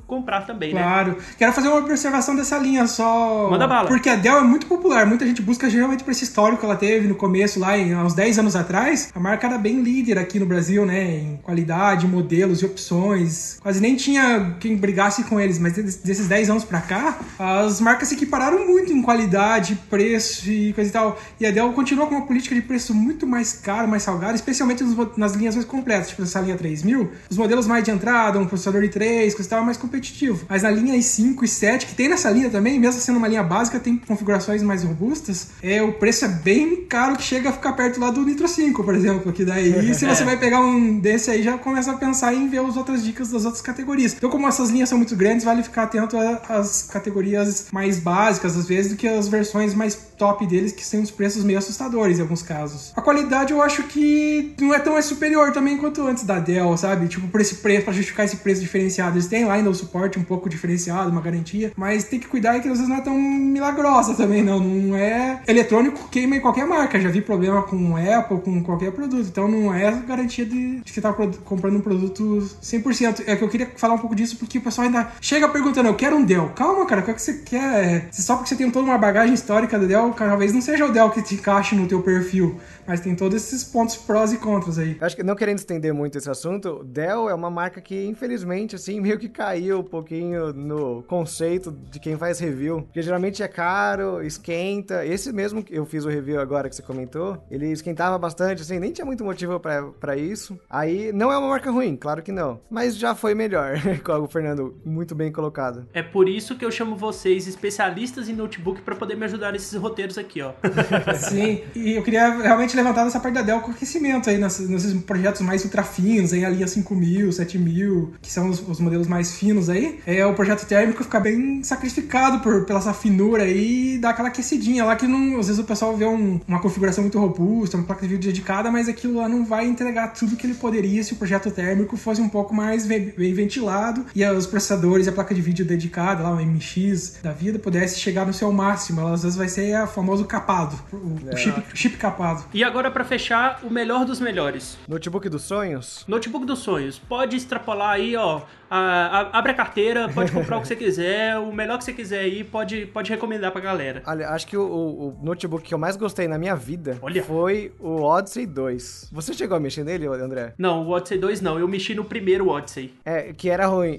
Comprar também, claro. né? Claro. Quero fazer uma observação dessa linha só. Manda bala. Porque a Dell é muito popular. Muita gente busca geralmente por esse histórico que ela teve no começo, lá em, uns 10 anos atrás. A marca era bem líder aqui no Brasil, né? Em qualidade, modelos e opções. Quase nem tinha quem brigasse com eles, mas desses 10 anos pra cá, as marcas se equipararam muito em qualidade, preço e coisa e tal. E a Dell continua com uma política de preço muito mais caro, mais salgado, especialmente nas linhas mais completas, tipo essa linha 3000. Os modelos mais de entrada, um processador de 3, coisa e tal, é mais competitivo. Mas na linha i5 e 7, que tem nessa linha também, mesmo sendo uma linha básica, tem configurações mais robustas, é, o preço é bem caro que chega a ficar perto lá do Nitro 5, por exemplo, que daí [laughs] se você vai pegar um desse aí, já começa a pensar em ver as outras dicas das outras categorias. Então, como essas linhas são muito grandes, vale ficar atento às categorias mais básicas, às vezes, do que as versões mais top deles, que têm os preços meio assustadores em alguns casos. A qualidade eu acho que não é tão mais superior também quanto antes da Dell, sabe? Tipo, por esse preço, pra justificar esse preço diferenciado. Eles têm lá ainda o suporte um pouco diferenciado, uma garantia, mas tem que cuidar que às vezes não é tão milagrosa também, não. Não é eletrônico queima em qualquer marca. Já vi problema com Apple, com qualquer produto. Então não é garantia de, de que tá comprando um produto 100%. É que eu queria falar um pouco disso porque o pessoal ainda chega perguntando: eu quero um Dell. Calma, cara, qual é que você quer? Só porque você tem toda uma bagagem histórica do Dell, talvez não seja o Dell que te encaixe no teu perfil. Mas tem todos esses pontos prós e contras aí. Acho que não querendo estender muito esse assunto, Dell é uma marca que, infelizmente, assim, [laughs] meio que caiu um pouquinho no conceito de quem faz review. Porque geralmente é caro, esquenta. Esse mesmo que eu fiz o review agora que você comentou, ele esquentava bastante, assim, nem tinha muito motivo para isso. Aí não é uma marca ruim, claro que não. Mas já foi melhor, [laughs] como o Fernando muito bem colocado. É por isso que eu chamo vocês especialistas em notebook para poder me ajudar nesses roteiros aqui, ó. [laughs] Sim, e eu queria realmente levantado essa parte da Dell com aquecimento aí nesses, nesses projetos mais ultra finos, aí a linha 5000, 7000, que são os, os, modelos mais finos aí. É o projeto térmico fica bem sacrificado por, pela essa finura aí e dá aquela aquecidinha lá que não, às vezes o pessoal vê um, uma configuração muito robusta, uma placa de vídeo dedicada, mas aquilo lá não vai entregar tudo que ele poderia se o projeto térmico fosse um pouco mais bem ventilado e os processadores e a placa de vídeo dedicada, lá o MX da vida, pudesse chegar no seu máximo. Ela, às vezes vai ser o famoso capado, o, é. o chip, chip capado. E agora, para fechar, o melhor dos melhores. Notebook dos sonhos? Notebook dos sonhos. Pode extrapolar aí, ó. A, a, abre a carteira, pode comprar o que você quiser, o melhor que você quiser aí, pode, pode recomendar pra galera. Olha, acho que o, o, o notebook que eu mais gostei na minha vida Olha. foi o Odyssey 2. Você chegou a mexer nele, André? Não, o Odyssey 2 não. Eu mexi no primeiro Odyssey. É, que era ruim.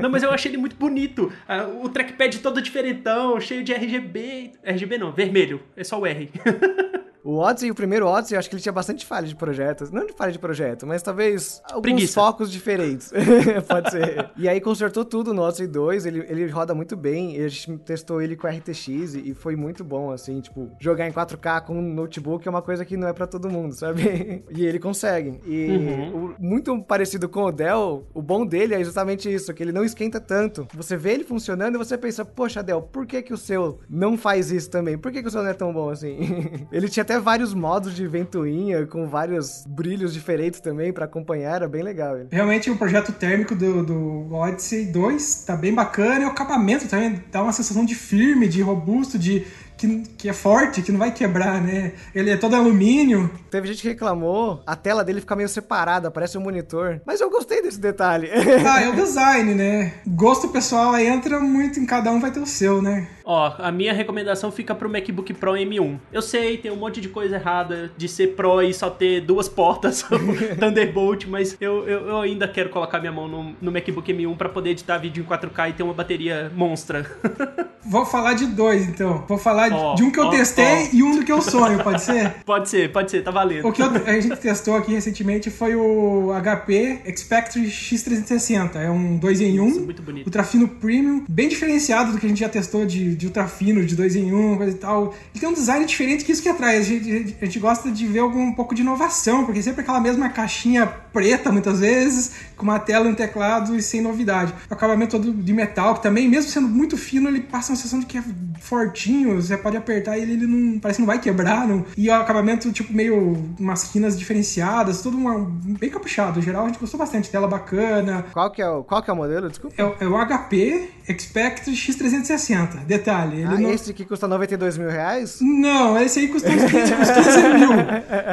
não, mas eu achei ele muito bonito. Uh, o trackpad todo diferentão, cheio de RGB. RGB não, vermelho. É só o R. [laughs] O Odyssey, o primeiro Odyssey, eu acho que ele tinha bastante falha de projetos. Não de falha de projeto, mas talvez alguns Preguiça. focos diferentes. [laughs] Pode ser. E aí consertou tudo no Odyssey 2, ele, ele roda muito bem. a gente testou ele com RTX e, e foi muito bom, assim, tipo, jogar em 4K com um notebook é uma coisa que não é para todo mundo, sabe? [laughs] e ele consegue. E uhum. o, muito parecido com o Dell, o bom dele é justamente isso, que ele não esquenta tanto. Você vê ele funcionando e você pensa, poxa, Dell, por que que o seu não faz isso também? Por que que o seu não é tão bom assim? [laughs] ele tinha até até vários modos de ventoinha com vários brilhos diferentes também para acompanhar, era bem legal. Ele. Realmente o projeto térmico do, do Odyssey 2 tá bem bacana e o acabamento também dá uma sensação de firme, de robusto, de que, que é forte, que não vai quebrar, né? Ele é todo alumínio. Teve gente que reclamou, a tela dele fica meio separada, parece um monitor. Mas eu gostei desse detalhe. Ah, é o [laughs] design, né? Gosto pessoal aí entra muito em cada um, vai ter o seu, né? Ó, a minha recomendação fica pro MacBook Pro M1. Eu sei, tem um monte de coisa errada de ser Pro e só ter duas portas [laughs] Thunderbolt, mas eu, eu, eu, ainda quero colocar minha mão no, no MacBook M1 para poder editar vídeo em 4K e ter uma bateria monstra. [laughs] Vou falar de dois, então. Vou falar oh, de um que eu oh, testei oh. e um do que eu sonho, pode ser? [laughs] Pode ser, pode ser, tá valendo. O que eu, a gente testou aqui recentemente foi o HP Expectre X360. É um 2 em 1. Um, muito bonito. Ultrafino Premium, bem diferenciado do que a gente já testou de, de ultrafino, de 2 em 1, um, coisa e tal. Ele tem um design diferente que isso que atrai. A gente, a gente gosta de ver algum um pouco de inovação, porque sempre aquela mesma caixinha preta, muitas vezes, com uma tela e um teclado e sem novidade. O acabamento todo de metal, que também, mesmo sendo muito fino, ele passa uma sensação de que é fortinho, você pode apertar ele, ele não. Parece que não vai quebrar. Não. E o acabamento, tipo, meio umas quinas diferenciadas, tudo uma, bem capuchado. Em geral, a gente gostou bastante. Tela bacana. Qual que é o, qual que é o modelo? Desculpa. É, é o HP Expect X360. Detalhe. Ele ah, não... esse que custa 92 mil reais? Não, esse aí custa uns 15, 15 [laughs] mil.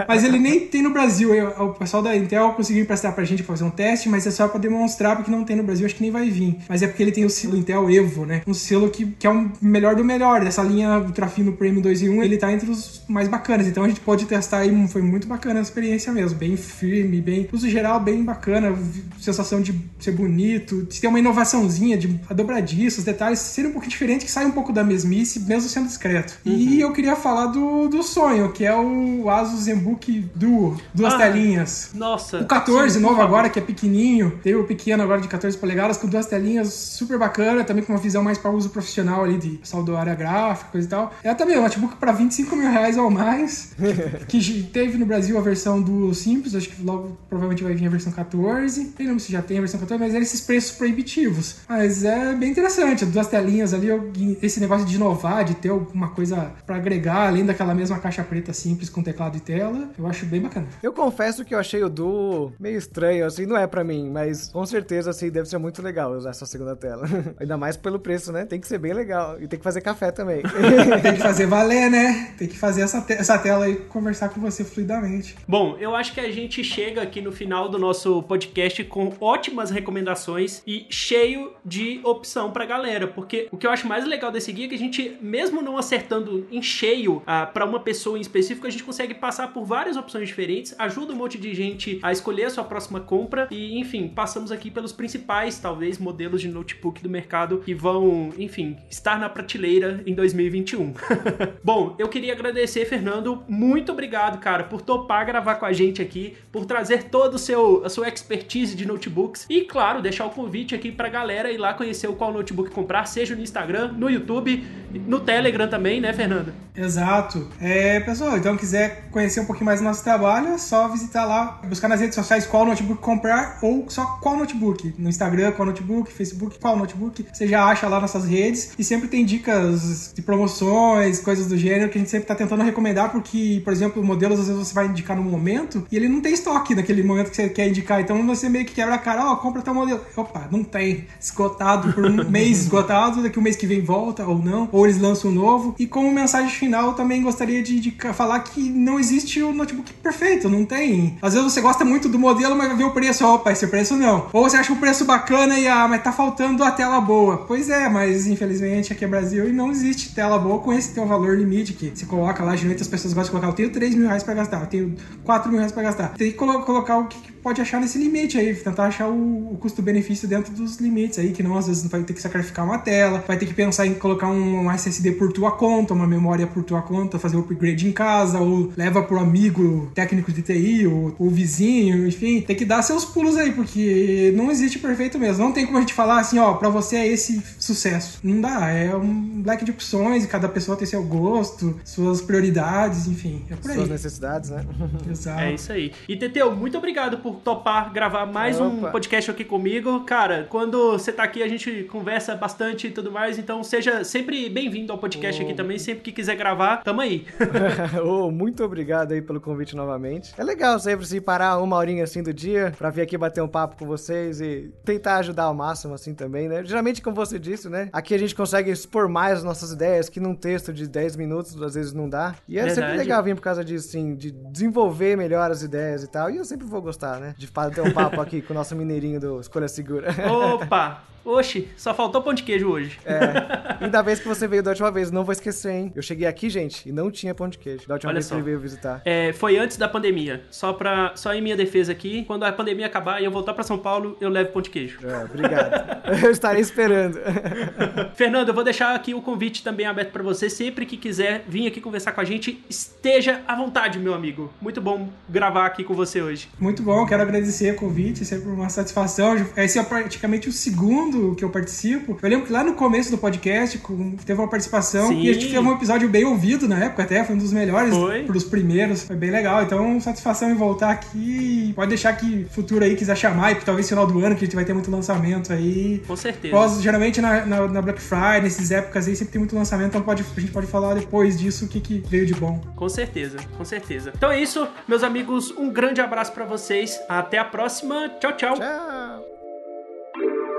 mas ele nem tem no Brasil. Eu, o pessoal da Intel conseguiu emprestar pra gente fazer um teste, mas é só pra demonstrar porque não tem no Brasil, acho que nem vai vir. Mas é porque ele tem o selo Intel Evo, né? Um selo que, que é o melhor do melhor. Dessa linha Ultrafino Premium 2 em 1, ele tá entre os mais bacanas. Então a gente pode testar aí, foi muito bacana a experiência mesmo. Bem firme, bem. Uso geral, bem bacana. Sensação de ser bonito. De ter uma inovaçãozinha, de a dobradiça, os detalhes serem um pouco diferente, que sai um pouco da mesmice, mesmo sendo discreto. Uhum. E eu queria falar do, do sonho, que é o Asus ZenBook Duo, duas ah, telinhas. Nossa. O 14 sim, novo agora, que é pequenininho. Teve o pequeno agora de 14 polegadas, com duas telinhas super bacana, também com uma visão mais para uso profissional ali de pessoal do área gráfica, coisa e tal. É também um notebook para 25 mil reais ou mais, [laughs] que teve no Brasil a versão do Simples, acho que logo provavelmente vai vir a versão 14. Eu não sei se já tem a versão 14, mas eram esses preços proibitivos. Mas é bem interessante, duas telinhas ali, esse negócio de inovar, de ter alguma coisa para agregar, além daquela mesma caixa preta simples com teclado e tela, eu acho bem bacana. Eu confesso que eu achei o Duo meio estranho, assim, não é para mim, mas com certeza, assim, deve ser muito legal usar essa segunda tela. [laughs] Ainda mais pelo preço, né? Tem que ser bem legal. E tem que fazer café também. [laughs] tem que fazer valer, né? Tem que fazer essa, te essa tela aí conversar com você fluidamente. Bom, eu acho que a gente chega aqui no final do nosso podcast com ótimas recomendações e cheio de opção pra galera, porque o que eu acho mais legal desse guia é que a gente, mesmo não acertando em cheio ah, para uma pessoa em específico, a gente consegue passar por várias opções diferentes, ajuda um monte de gente a escolher a sua próxima compra e, enfim, passamos aqui pelos principais, talvez, modelos de notebook do mercado que vão, enfim, estar na prateleira em 2021. [laughs] Bom, eu queria agradecer, Fernando, muito obrigado, cara, por topar gravar com a gente aqui, por trazer todo o seu a sua expertise de notebooks e, claro, deixar o convite aqui pra galera ir lá conhecer o qual notebook comprar, seja no Instagram, no YouTube, no Telegram também, né, Fernando? Exato. É, pessoal, então quiser conhecer um pouquinho mais do nosso trabalho, é só visitar lá, buscar nas redes sociais qual notebook comprar ou só qual notebook. No Instagram, qual notebook, Facebook, qual notebook. Você já acha lá nossas redes e sempre tem dicas de promoções, coisas do gênero que a gente sempre está tentando recomendar, porque, por exemplo, modelos às vezes você vai indicar no momento e ele não tem estoque naquele momento que você quer indicar. Então você meio que quebra a cara, ó, oh, compra tal modelo. Opa, não tem. Esgotado por um [laughs] mês esgotado, daqui um mês que vem volta ou não, ou eles lançam um novo. E como mensagem final, também gostaria de, de falar que não existe o notebook perfeito, não tem. Às vezes você gosta muito do modelo, mas vê o preço, opa, esse preço não. Ou você acha o preço bacana e, ah, mas tá faltando a tela boa. Pois é, mas infelizmente aqui é Brasil e não existe tela boa com esse teu valor limite que você coloca lá, geralmente as pessoas gostam de colocar, eu tenho 3 mil reais pra gastar, eu tenho 4 mil reais pra gastar. Tem que colocar o que pode achar nesse limite aí, tentar achar o, o custo-benefício dentro dos limites aí, que não às vezes vai ter que sacrificar uma tela, vai ter que pensar em colocar um SSD por tua conta, uma memória por tua conta, fazer o upgrade em casa, ou leva pro amigo técnico de TI, ou o vizinho, enfim, tem que dar seus pulos aí, porque não existe perfeito mesmo. Não tem como a gente falar assim, ó, pra você é esse sucesso. Não dá, é um black de opções e cada pessoa tem seu gosto, suas prioridades, enfim, é por aí. Suas necessidades, né? [laughs] Exato. É isso aí. E Teteu, muito obrigado por topar gravar mais Opa. um podcast aqui comigo. Cara, quando você tá aqui, a gente conversa bastante e tudo mais, então seja sempre bem-vindo ao podcast oh. aqui também. Sempre que quiser gravar, tamo aí. [laughs] [laughs] oh, muito obrigado aí pelo convite novamente. É legal sempre se parar uma horinha assim do dia pra vir aqui bater um papo com vocês e tentar ajudar ao máximo assim também, né? Geralmente, como você disse, né? Aqui a gente consegue expor mais as nossas ideias, que num texto de 10 minutos às vezes não dá. E é Verdade. sempre legal vir por causa disso, assim, de desenvolver melhor as ideias e tal. E eu sempre vou gostar, né? De ter um papo aqui com o nosso mineirinho do Escolha Segura. Opa! [laughs] Oxi, só faltou pão de queijo hoje. É. Ainda vez que você veio da última vez, não vou esquecer, hein? Eu cheguei aqui, gente, e não tinha pão de queijo. Da última Olha vez só. que ele veio visitar. É, foi antes da pandemia. Só pra. Só em minha defesa aqui. Quando a pandemia acabar e eu voltar pra São Paulo, eu levo pão de queijo. É, obrigado. [laughs] eu estarei esperando. [laughs] Fernando, eu vou deixar aqui o convite também aberto para você. Sempre que quiser vir aqui conversar com a gente, esteja à vontade, meu amigo. Muito bom gravar aqui com você hoje. Muito bom, quero agradecer o convite, sempre uma satisfação. Esse é praticamente o segundo que eu participo. Eu lembro que lá no começo do podcast teve uma participação Sim. e a gente fez um episódio bem ouvido na época, até foi um dos melhores foi. pros primeiros. Foi bem legal. Então, satisfação em voltar aqui. Pode deixar que futuro aí quiser chamar, e talvez final do ano, que a gente vai ter muito lançamento aí. Com certeza. Pós, geralmente na, na, na, Black Friday, nesses épocas aí, sempre tem muito lançamento, então pode, a gente pode falar depois disso o que, que veio de bom. Com certeza, com certeza. Então é isso, meus amigos. Um grande abraço para vocês. Até a próxima. Tchau, tchau. Tchau.